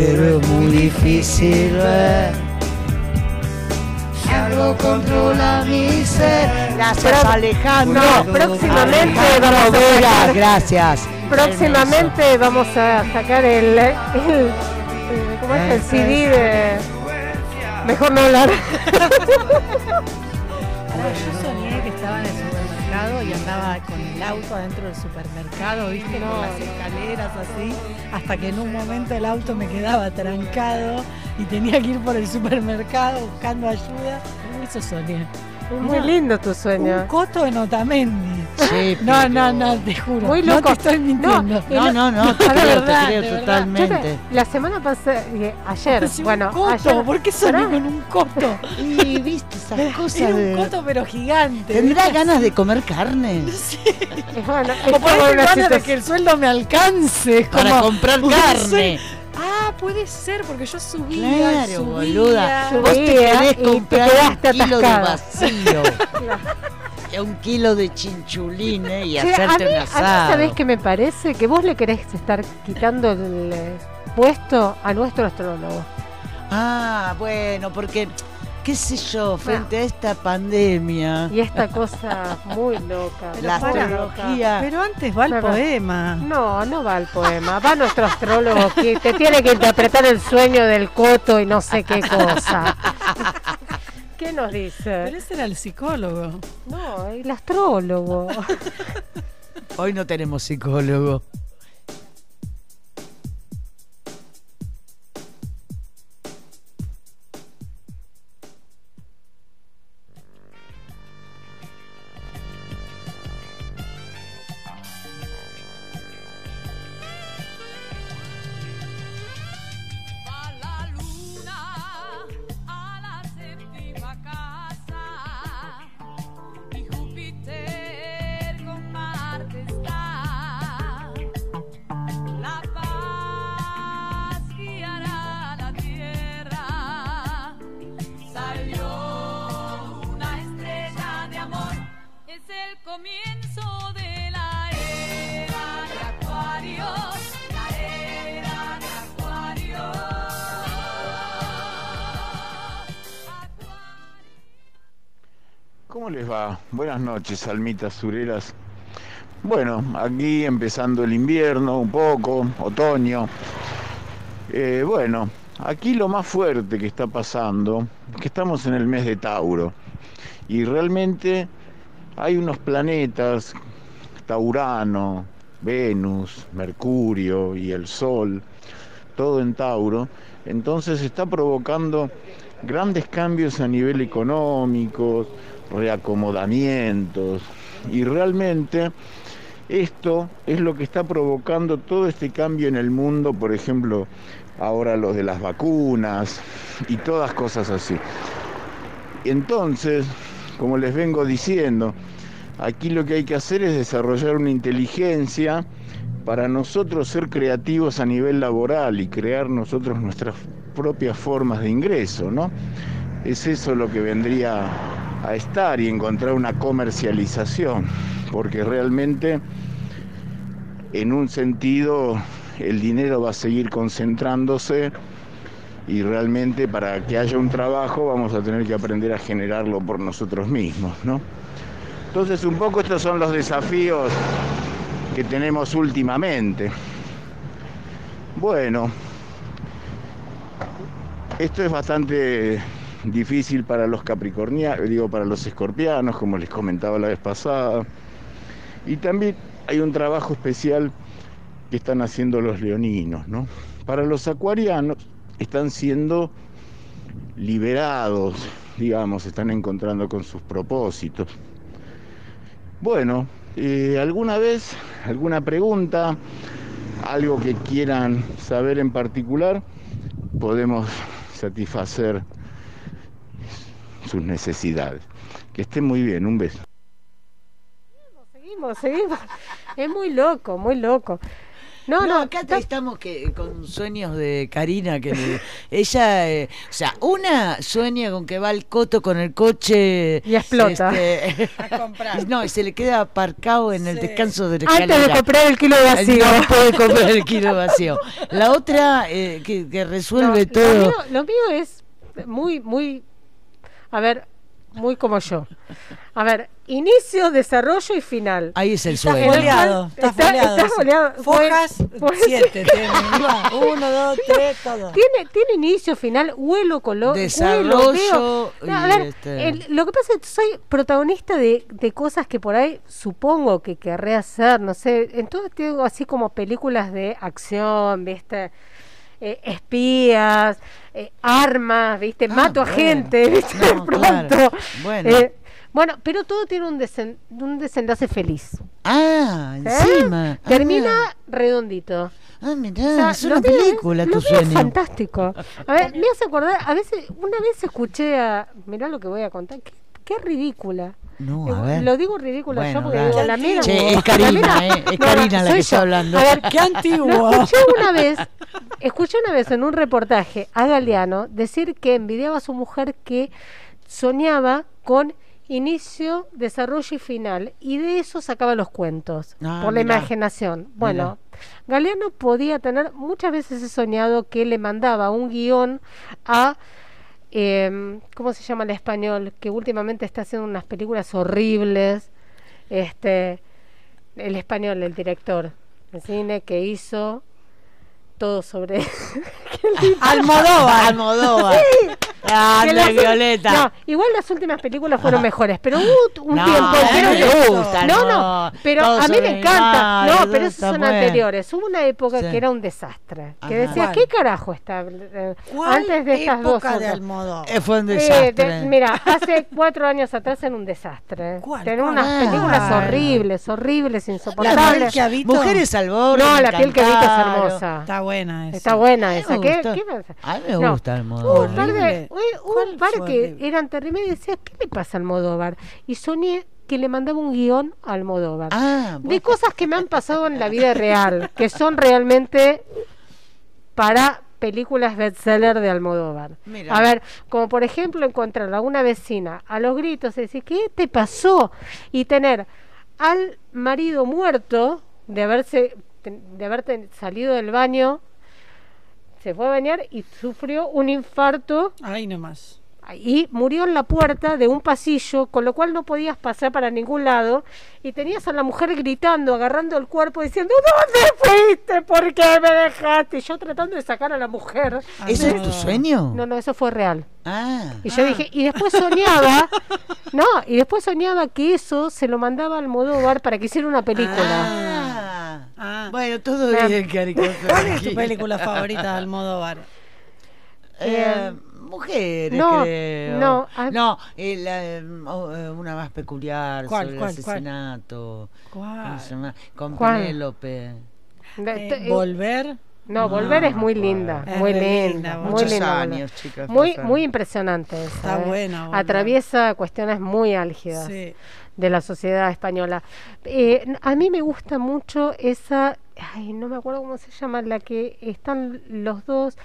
pero es muy difícil ver. Algo controla mi ser. Gracias, Alejandro. No, próximamente Alejandro vamos a Vera, sacar- gracias. Próximamente vamos a sacar el, el, el- ¿cómo es? el CD de mejor no hablar. Ahora, yo soñé que estaba en el supermercado y andaba con el auto adentro del supermercado, viste, con las escaleras así, hasta que en un momento el auto me quedaba trancado y tenía que ir por el supermercado buscando ayuda. Eso soñé. Muy lindo tu sueño. Un coto en Otamendi. Sí, no, pero- no, no, te juro. Muy No loco. te estoy mintiendo. lo- No, no, no, te creo, te verdad, creo de verdad. totalmente. Yo te- la semana pasada, eh, ayer, Sí, un bueno, coto, ayer, ¿por qué soñé Pará. con un coto? Y viste esas cosas Era un coto pero gigante. ¿Tendrá ¿viste? ganas de comer carne? Es bueno, es O por ganas de que el sueldo me alcance. Para como- comprar carne. soy- Ah, puede ser, porque yo subía, Claro, subía. boluda. Vos te Subía querés y te comprar un kilo de vacío. Un kilo de chinchulines y Che, hacerte a mí, un a mí, asado. ¿sabés qué me parece? Que vos le querés estar quitando el eh, puesto a nuestro astrólogo. Ah, bueno, porque, qué sé yo, frente a esta pandemia. Y esta cosa muy loca. La muy astrología. Pero antes va el poema. No, no va el poema. Va nuestro astrólogo que te tiene que interpretar el sueño del coto y no sé qué cosa. ¿Qué nos dice? Pero ese era el psicólogo. No, el astrólogo. Hoy no tenemos psicólogo. Noches, almitas sureras. Bueno, aquí empezando el invierno un poco, otoño. Eh, bueno, aquí lo más fuerte que está pasando que estamos en el mes de Tauro. Y realmente hay unos planetas, está Urano, Venus, Mercurio y el Sol, todo en Tauro. Entonces está provocando grandes cambios a nivel económico, reacomodamientos. Y realmente esto es lo que está provocando todo este cambio en el mundo, por ejemplo, ahora lo de las vacunas y todas cosas así. Entonces, como les vengo diciendo, aquí lo que hay que hacer es desarrollar una inteligencia para nosotros ser creativos a nivel laboral y crear nosotros nuestras propias formas de ingreso, ¿no? Es eso lo que vendría a estar y encontrar una comercialización, porque realmente en un sentido el dinero va a seguir concentrándose y realmente para que haya un trabajo vamos a tener que aprender a generarlo por nosotros mismos, ¿no? Entonces un poco estos son los desafíos que tenemos últimamente. Bueno, esto es bastante difícil para los capricornianos, digo para los escorpianos, como les comentaba la vez pasada. Y también hay un trabajo especial que están haciendo los leoninos, ¿no? Para los acuarianos están siendo liberados, digamos, están encontrando con sus propósitos. Bueno, eh, ¿alguna vez, alguna pregunta, algo que quieran saber en particular? Podemos satisfacer sus necesidades. Que estén muy bien, un beso. Seguimos, seguimos. Es muy loco, muy loco. No, no, acá estamos que, con sueños de Karina, que le- ella, eh, o sea, una sueña con que va al coto con el coche Y explota. este, no, y se le queda aparcado en el descanso de la Antes de escalera. comprar el kilo vacío. No puede comprar el kilo vacío. La otra eh, que, que resuelve No, todo. Lo mío, lo mío es muy, muy. A ver, muy como yo. A ver, inicio, desarrollo y final. Ahí es el Está sueño. foliado, está está. Fojas, Pues- pues- siete tiene. Uno, dos, tres, todo. Tiene, tiene inicio, final, huelo, color, Desarrollo huelo, No, a ver, este- el- lo que pasa es que soy protagonista de, de cosas que por ahí supongo que querré hacer, no sé. Entonces tengo así como películas de acción, ¿viste? Eh, espías, eh, armas, ¿viste? Ah, Mato a gente, ¿viste? No, pronto. claro. Bueno. Eh, bueno, pero todo tiene un, desen- un desenlace feliz. Ah, ¿eh? encima. Termina redondito. Ah, mirá, O sea, es una película tu es fantástico. A ver, me hace acordar, a veces, una vez escuché a, mirá lo que voy a contar, qué, qué ridícula. No, a ver. Lo digo ridícula Bueno, yo porque digo, la mina. Che, es la Karina, eh, es Karina la soy que está hablando. A ver, Qué antiguo. Lo escuché una vez, escuché una vez en un reportaje a Galeano decir que envidiaba a su mujer que soñaba con inicio, desarrollo y final, y de eso sacaba los cuentos, Ah, por la mirá. imaginación. Bueno, Galeano podía tener, muchas veces he soñado que le mandaba un guion a, em, ¿cómo se llama en español? Que últimamente está haciendo unas películas horribles, este, el español, el director de cine que hizo todo sobre Almodóvar. Almodóvar. Sí. Ande, Que las- Violeta. No, igual las últimas películas fueron mejores, pero hubo un No, tiempo era- me gusta, No, no. no, pero a mí me encanta. el No, pero esos son bueno. anteriores. Hubo una época Sí. que era un desastre, que Ajá. decía, ¿Cuál? ¿qué carajo está eh, ¿Cuál antes de estas dos? época de? Eh, fue un Eh, desastre. de- mira, hace cuatro años atrás era un desastre. ¿Cuál, Tenía cuál? unas Ah. películas horribles, horribles, La insoportables. piel que habito. Mujeres al borde. No, la piel que habita es hermosa. Está buena esa. Está buena esa. ¿Qué, qué pasa? A mí me No. gusta un par de, Horrible. hubo ¿Cuál un par que horrible? eran terribles y decía, ¿qué le pasa a Almodóvar? Y soñé que le mandaba un guion a Almodóvar. Ah, de cosas que me han pasado en la vida real, que son realmente para películas bestseller de Almodóvar. Mira. A ver, como por ejemplo encontrar a una vecina a los gritos y decir, ¿qué te pasó? Y tener al marido muerto de haberse de haber salido del baño, se fue a bañar y sufrió un infarto Ahí nomás. Y murió en la puerta de un pasillo, con lo cual no podías pasar para ningún lado, y tenías a la mujer gritando, agarrando el cuerpo, diciendo, ¿dónde fuiste? ¿Por qué me dejaste? Y yo tratando de sacar a la mujer. ¿Eso de- es tu sueño? No, no, eso fue real. Ah. Y yo dije, y después soñaba, no, y después soñaba que eso se lo mandaba al Almodóvar para que hiciera una película. Ah. Ah. Bueno, todo Vean. bien. ¿Cuál es tu película favorita de Almodóvar? Eh, mujeres, no, creo. no, no eh, eh, oh, eh, una más peculiar ¿Cuál, sobre cuál, el asesinato. ¿Cuál? ¿Cómo se llama? Con ¿Cuál? Penélope. Eh, Volver. No, No, Volver es muy linda, Es muy linda, linda, muy muchos linda. años, chicas, muy, muy impresionante esa, Está ¿eh? buena, Volver. Atraviesa cuestiones muy álgidas Sí. de la sociedad española. Eh, a mí me gusta mucho esa, ay, no me acuerdo cómo se llama, la que están los dos,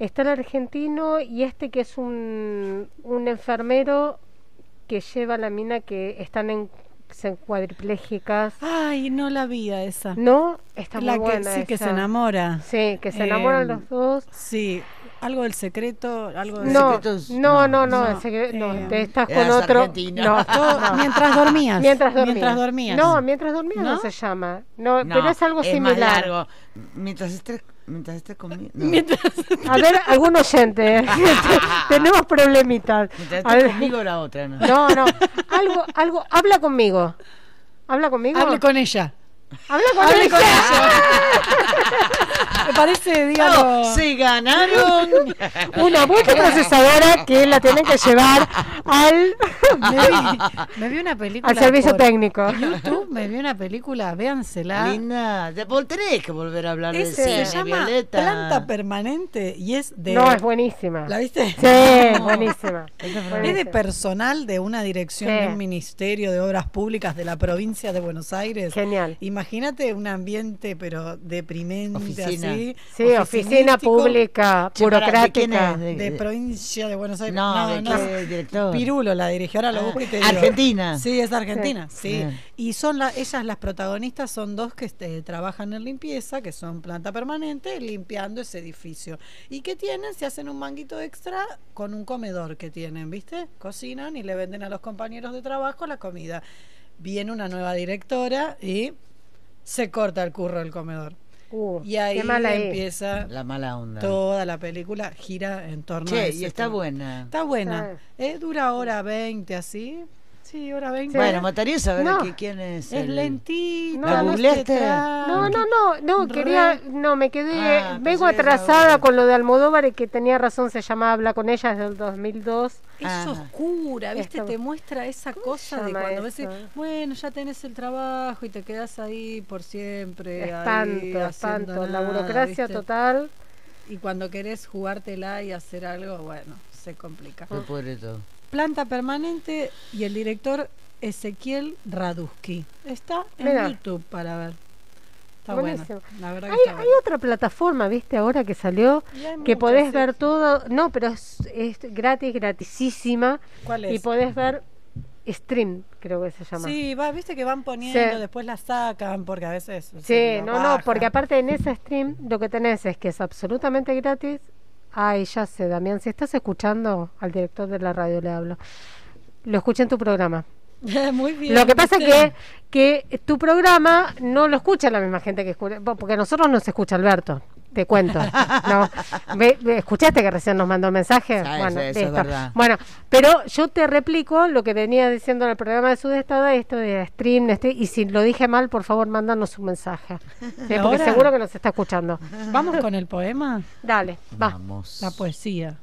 está el argentino y este que es un, un enfermero que lleva a la mina que están en se- cuadriplégicas. Ay, no la vi a esa. No, está la muy que buena sí que se enamora. Sí, que se enamoran los dos. Sí, algo del secreto, algo del No, secretos, no, no, no, no, el secre- no, eh, te estás con otro. No, Todo- no. mientras dormías. Mientras dormías. Mientras dormías. No, mientras dormías no, ¿No? se llama. No, No, pero es algo más similar. largo. Mientras estés, mientras estés conmigo. no. A ver, algún oyente. Tenemos problemitas. Mientras ver. conmigo la otra, ¿no? No, no. Algo, algo. Habla conmigo. Habla conmigo. Hable con ella. Habla con Hable ella. con Me parece, dígalo. Oh, se ganaron. Una multiprocesadora que la tienen que llevar al, Me vi, me vi una película. al servicio por técnico. YouTube me vi una película, véansela. Linda, tenés que volver a hablar Es- de cine, se llama Violeta. Planta Permanente y es de. No, es buenísima. ¿La viste? Sí, es buenísima. Es de personal de una dirección Sí. de un ministerio de obras públicas de la provincia de Buenos Aires. Genial. Imagínate un ambiente, pero deprimente, Oficina. así. Sí, oficina pública, Che, pará, ¿de quién burocrática. es? De- De de- provincia de Buenos Aires. No, ¿de qué director? Pirulo la dirigió, ahora lo busco y te digo. Argentina. Sí, es argentina, sí. Y son la- ellas las protagonistas, son dos que este, trabajan en limpieza, que son planta permanente, limpiando ese edificio. Y que tienen, se hacen un manguito extra con un comedor que tienen, ¿viste? Cocinan y le venden a los compañeros de trabajo la comida. Viene una nueva directora y se corta el curro del comedor. Y ahí Uh, mala es. empieza La mala onda. toda la película gira en torno a ese y está tema. buena. Está buena. Ah. Eh, dura hora 20 así. Sí, hora 20. Bueno, me gustaría saber No. que- quién es. Es el- lentita. ¿La no googleaste? No, no, no, no, quería, no, me quedé, Ah, vengo que era atrasada con lo de Almodóvar y que tenía razón, se llama Habla con ella desde el 2002. Es Ajá. oscura, ¿viste? Te muestra esa cosa de cuando ves, bueno, ya tenés el trabajo y te quedas ahí por siempre. ahí Espanto, haciendo espanto, la nada, burocracia ¿viste? total. Y cuando querés jugártela y hacer algo, bueno, se complica. Se pudre todo. Planta permanente y el director Ezequiel Raduski. Está en. YouTube para ver. Está bueno. La verdad que Hay, está hay bueno. otra plataforma, viste, ahora que salió, Y que podés ver todo, no, pero es, es gratis, gratisísima. ¿Cuál Y es? podés ver Stream, creo que se llama. Sí, va, viste que van poniendo, Sí. después la sacan, porque a veces. Sí, no, no, porque aparte en ese stream lo que tenés es que es absolutamente gratis. Ay, ya sé, Damián, si estás escuchando al director de la radio, le hablo. Lo escuché en tu programa. Muy bien. Lo que pasa ¿viste? que, que tu programa no lo escucha la misma gente que escucha, porque nosotros nos escucha Alberto, te cuento. ¿Escuchaste que recién nos mandó un mensaje? Sí, bueno, sí, eso es bueno, pero yo te replico lo que venía diciendo en el programa de Sudestada, esto de stream, este, y si lo dije mal, por favor, mándanos un mensaje. Sí, porque seguro que nos está escuchando. Vamos con el poema. Dale, va. Vamos. La poesía.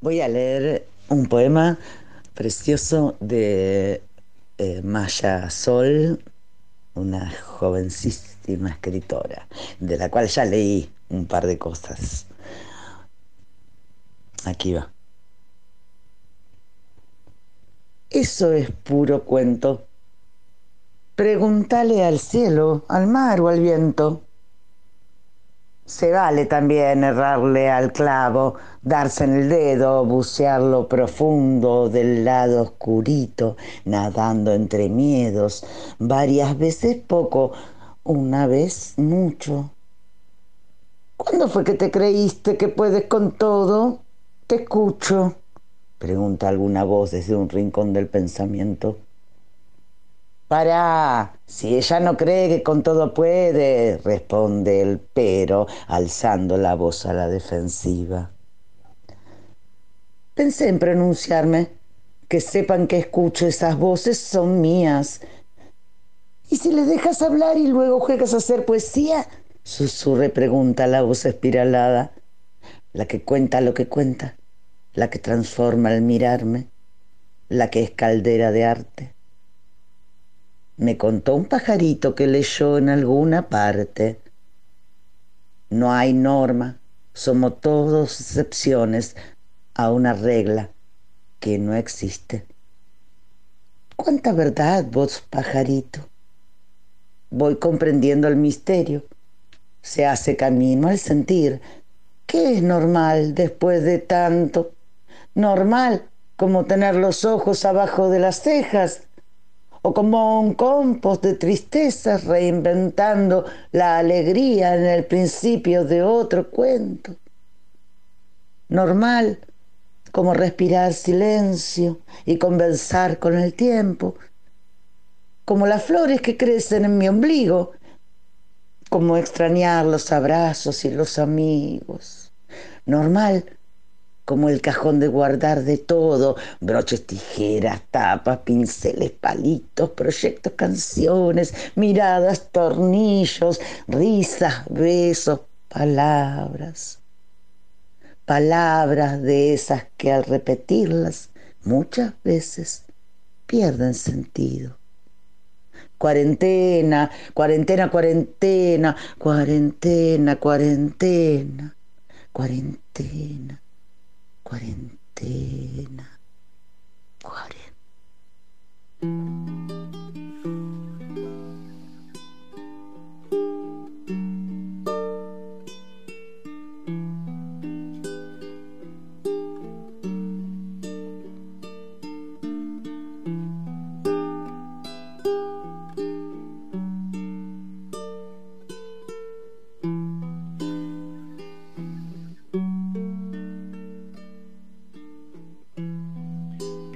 Voy a leer un poema precioso de eh, Maya Sol, una jovencísima escritora, de la cual ya leí un par de cosas. Aquí va. Eso es puro cuento. Pregúntale al cielo, al mar o al viento. Se vale también errarle al clavo, darse en el dedo, bucear lo profundo del lado oscurito, nadando entre miedos, varias veces poco, una vez mucho. ¿Cuándo fue que te creíste que puedes con todo? Te escucho, pregunta alguna voz desde un rincón del pensamiento. Para, si ella no cree que con todo puede, responde el pero, alzando la voz a la defensiva. Pensé en pronunciarme, que sepan que escucho esas voces son mías. ¿Y si les dejas hablar y luego juegas a hacer poesía? Susurre pregunta la voz espiralada, la que cuenta lo que cuenta, la que transforma al mirarme, la que es caldera de arte. Me contó un pajarito que leyó en alguna parte. No hay norma, somos todos excepciones a una regla que no existe. ¿Cuánta verdad, vos pajarito? Voy comprendiendo el misterio. Se hace camino al sentir. ¿Qué es normal después de tanto? Normal como tener los ojos abajo de las cejas o como un compost de tristezas reinventando la alegría en el principio de otro cuento. Normal como respirar silencio y conversar con el tiempo, como las flores que crecen en mi ombligo, como extrañar los abrazos y los amigos. Normal como el cajón de guardar de todo, broches, tijeras, tapas, pinceles, palitos, proyectos, canciones, miradas, tornillos, risas, besos, palabras. Palabras de esas que al repetirlas muchas veces pierden sentido. Cuarentena, cuarentena, cuarentena, cuarentena, cuarentena, cuarentena cuarentena, cuarentena.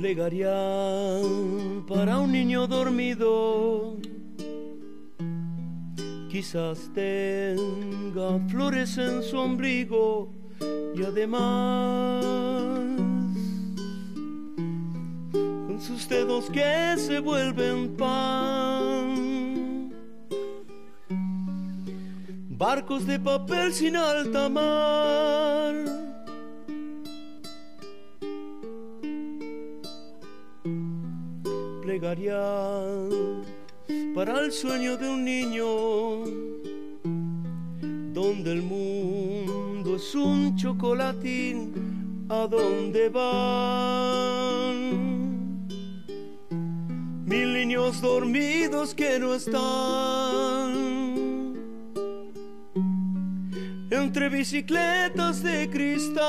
Plegarían para un niño dormido. Quizás tenga flores en su ombligo y además con sus dedos que se vuelven pan. Barcos de papel sin alta mar. Para el sueño de un niño donde el mundo es un chocolatín a donde van mil niños dormidos que no están entre bicicletas de cristal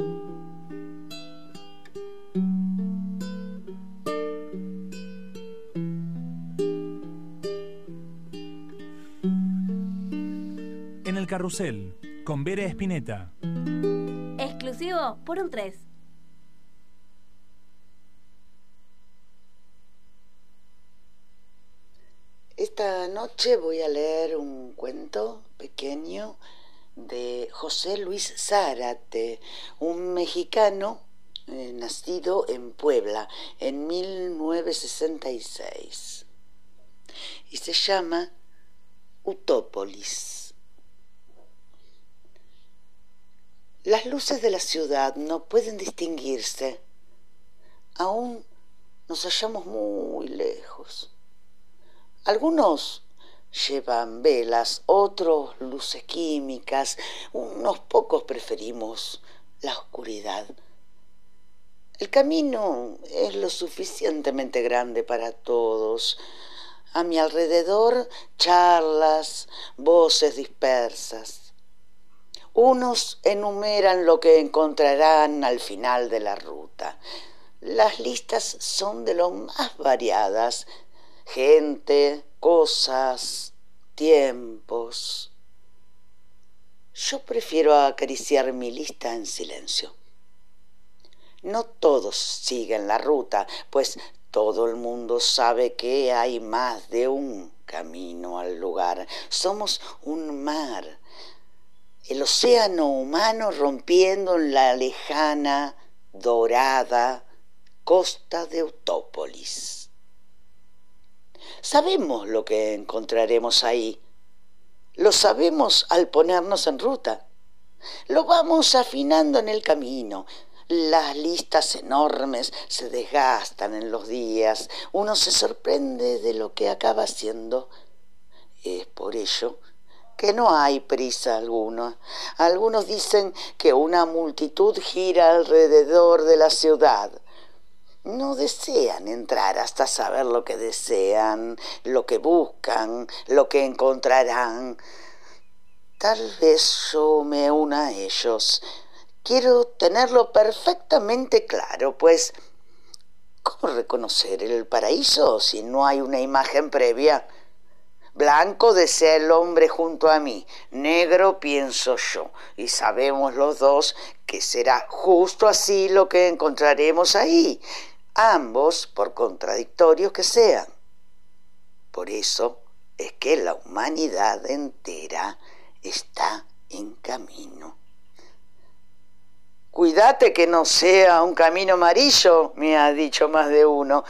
Carrusel, con Vera Espineta. Exclusivo por un 3. Esta noche voy a leer un cuento pequeño de José Luis Zárate, un mexicano eh, nacido en Puebla en 1966. Y se llama Utópolis. Las luces de la ciudad no pueden distinguirse. Aún nos hallamos muy lejos. Algunos llevan velas, otros luces químicas, unos pocos preferimos la oscuridad. El camino es lo suficientemente grande para todos. A mi alrededor charlas, voces dispersas. Unos enumeran lo que encontrarán al final de la ruta. Las listas son de lo más variadas. Gente, cosas, tiempos. Yo prefiero acariciar mi lista en silencio. No todos siguen la ruta, pues todo el mundo sabe que hay más de un camino al lugar. Somos un mar, el océano humano rompiendo en la lejana, dorada costa de Eutópolis. Sabemos lo que encontraremos ahí. Lo sabemos al ponernos en ruta. Lo vamos afinando en el camino. Las listas enormes se desgastan en los días. Uno se sorprende de lo que acaba siendo. Es por ello que no hay prisa alguna. Algunos dicen que una multitud gira alrededor de la ciudad. no desean entrar hasta saber lo que desean, lo que buscan, lo que encontrarán. Tal vez yo me una a ellos. Quiero tenerlo perfectamente claro, pues ¿cómo reconocer el paraíso si no hay una imagen previa? Blanco desea el hombre junto a mí, negro pienso yo, y sabemos los dos que será justo así lo que encontraremos ahí, ambos por contradictorios que sean. Por eso es que la humanidad entera está en camino. Cuídate que no sea un camino amarillo, me ha dicho más de uno.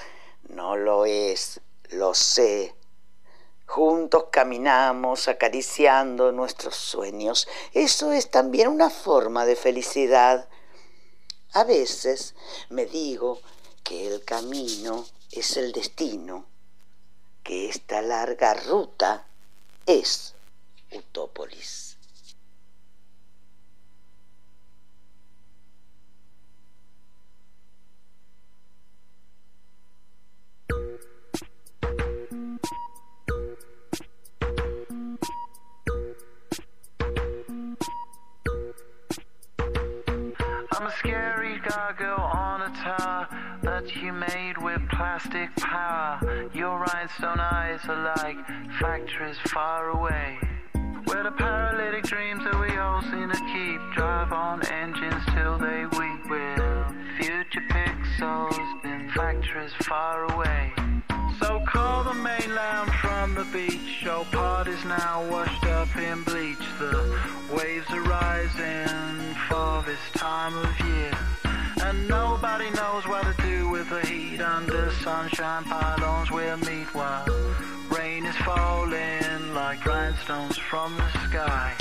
No lo es, lo sé. Juntos caminamos acariciando nuestros sueños. Eso es también una forma de felicidad. A veces me digo que el camino es el destino, que esta larga ruta es Utópolis. Scary gargoyle on a tower that you made with plastic power. Your rhinestone eyes are like factories far away. Where the paralytic dreams that we all seem to keep drive on engines till they weep. Future pixels in factories far away. So call the mainland from the beach. Your part is now washed up in bleach. The waves are rising for this time of year. And nobody knows what to do with the heat under sunshine pylons we'll meet while rain is falling like grindstones from the sky.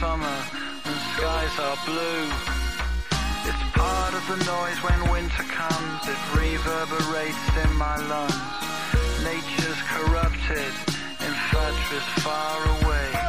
Summer, and skies are blue. It's part of the noise when winter comes, it reverberates in my lungs. Nature's corrupted in factories far away.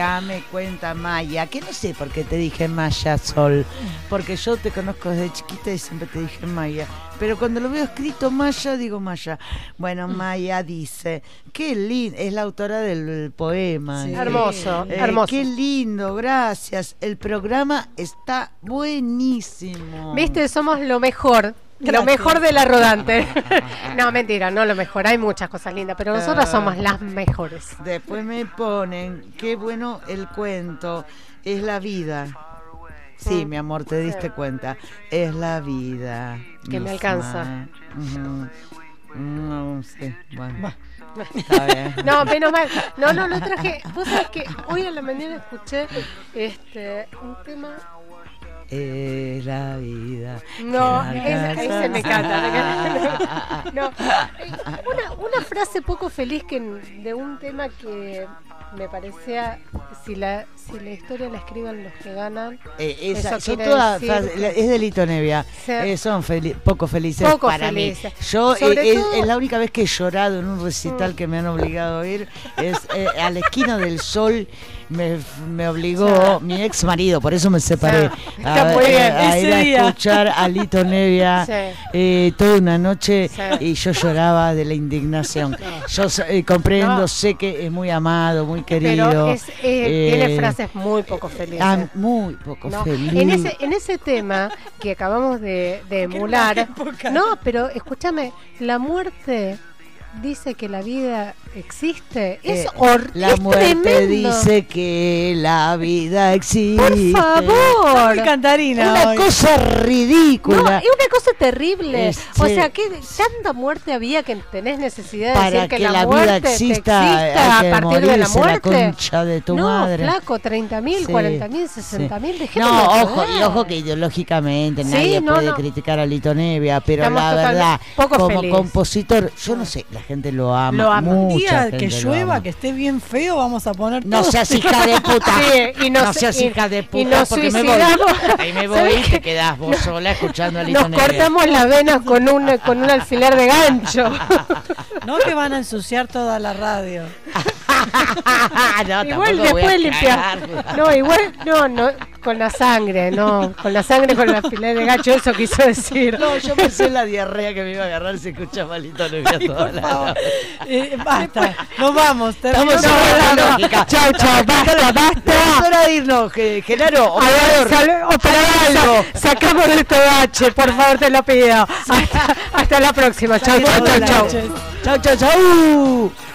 Acá me cuenta Maya, que no sé por qué te dije Maya Sol, porque yo te conozco desde chiquita y siempre te dije Maya, pero cuando lo veo escrito Maya, digo Maya. Bueno, Maya dice, qué lindo, es la autora del poema. Sí. Eh, Hermoso, eh, hermoso. Qué lindo, gracias. El programa está buenísimo. Viste, somos lo mejor. Lo Gracias. mejor de la rodante. no, mentira, no lo mejor. Hay muchas cosas lindas, pero nosotros Ah. somos las mejores. Después me ponen, qué bueno el cuento, es la vida. Sí, mi amor, te diste cuenta. Es la vida. Que me misma. alcanza. Ujú. No, sí, bueno. Está bien. No, menos mal. No, no, lo traje. Vos sabés que hoy a la mañana escuché este un tema. Es la vida. No, es- ahí se me canta. alcanza. No, una, una frase poco feliz que de un tema que me parecía si la si la historia la escriben los que ganan. Eh, esa- eso son todas es de Lito Nevia. Sí. Eh, son fel- poco felices Poco para felices. mí. Yo eh, es, todo- Mm. es la única vez que he llorado en un recital que me han obligado a ir. Es eh, a la esquina del sol. Me, me obligó mi ex marido, por eso me separé. A, Está muy bien, a- a ir a escuchar a Lito Nevia eh, toda una noche y yo lloraba de la indignación. Yo eh, comprendo, No. sé que es muy amado, muy querido. Pero es, eh, tiene eh, frases muy poco felices. ah, muy poco No, feliz. En ese, en ese tema que acabamos de, de emular, no, pero escúchame, la muerte dice que la vida existe. Es Eh, La es muerte tremendo. dice que la vida existe. Por favor. Muy cantarina Una hoy. cosa No, ridícula. es una cosa terrible. Es- o sí. sea, que tanta muerte había que tenés necesidad de Para decir que, que la, la muerte vida exista, a partir de la morirse la muerte. concha de tu no, madre. flaco, 30 mil, Sí, 40 mil, sí. 60 mil, dejémoslo No, ojo, y ojo que ideológicamente Sí, nadie no, puede no. criticar a Lito Nevia, pero Estamos la verdad, como compositor, yo no sé, la gente lo ama. Lo ama. Un mucha día gente que llueva, ama. que esté bien feo, vamos a poner No todo. seas hija de puta. Sí, y nos- no seas y- hija de y puta nos porque me voy. Ahí me voy ¿Sabes y te quedás vos sola escuchando a Lito Nos cortamos la vena con un, con un alfiler de gancho. No que van a ensuciar toda la radio. no, igual después limpiar. No, igual, no, no, con la sangre, no, con la sangre, con el alfiler de gancho, eso quiso decir. No, yo pensé en la diarrea que me iba a agarrar si escuchaba a Lito Nevia toda la. Eh, basta, nos vamos. Estamos terminamos la programa. lógica. Chau, chau, basta, basta. Es hora de irnos, Genaro. Operador, operador, sacamos de este bache, por favor, te lo pido. Hasta, hasta la próxima. Chau, chau, chau, chau. Chau, chau, chau.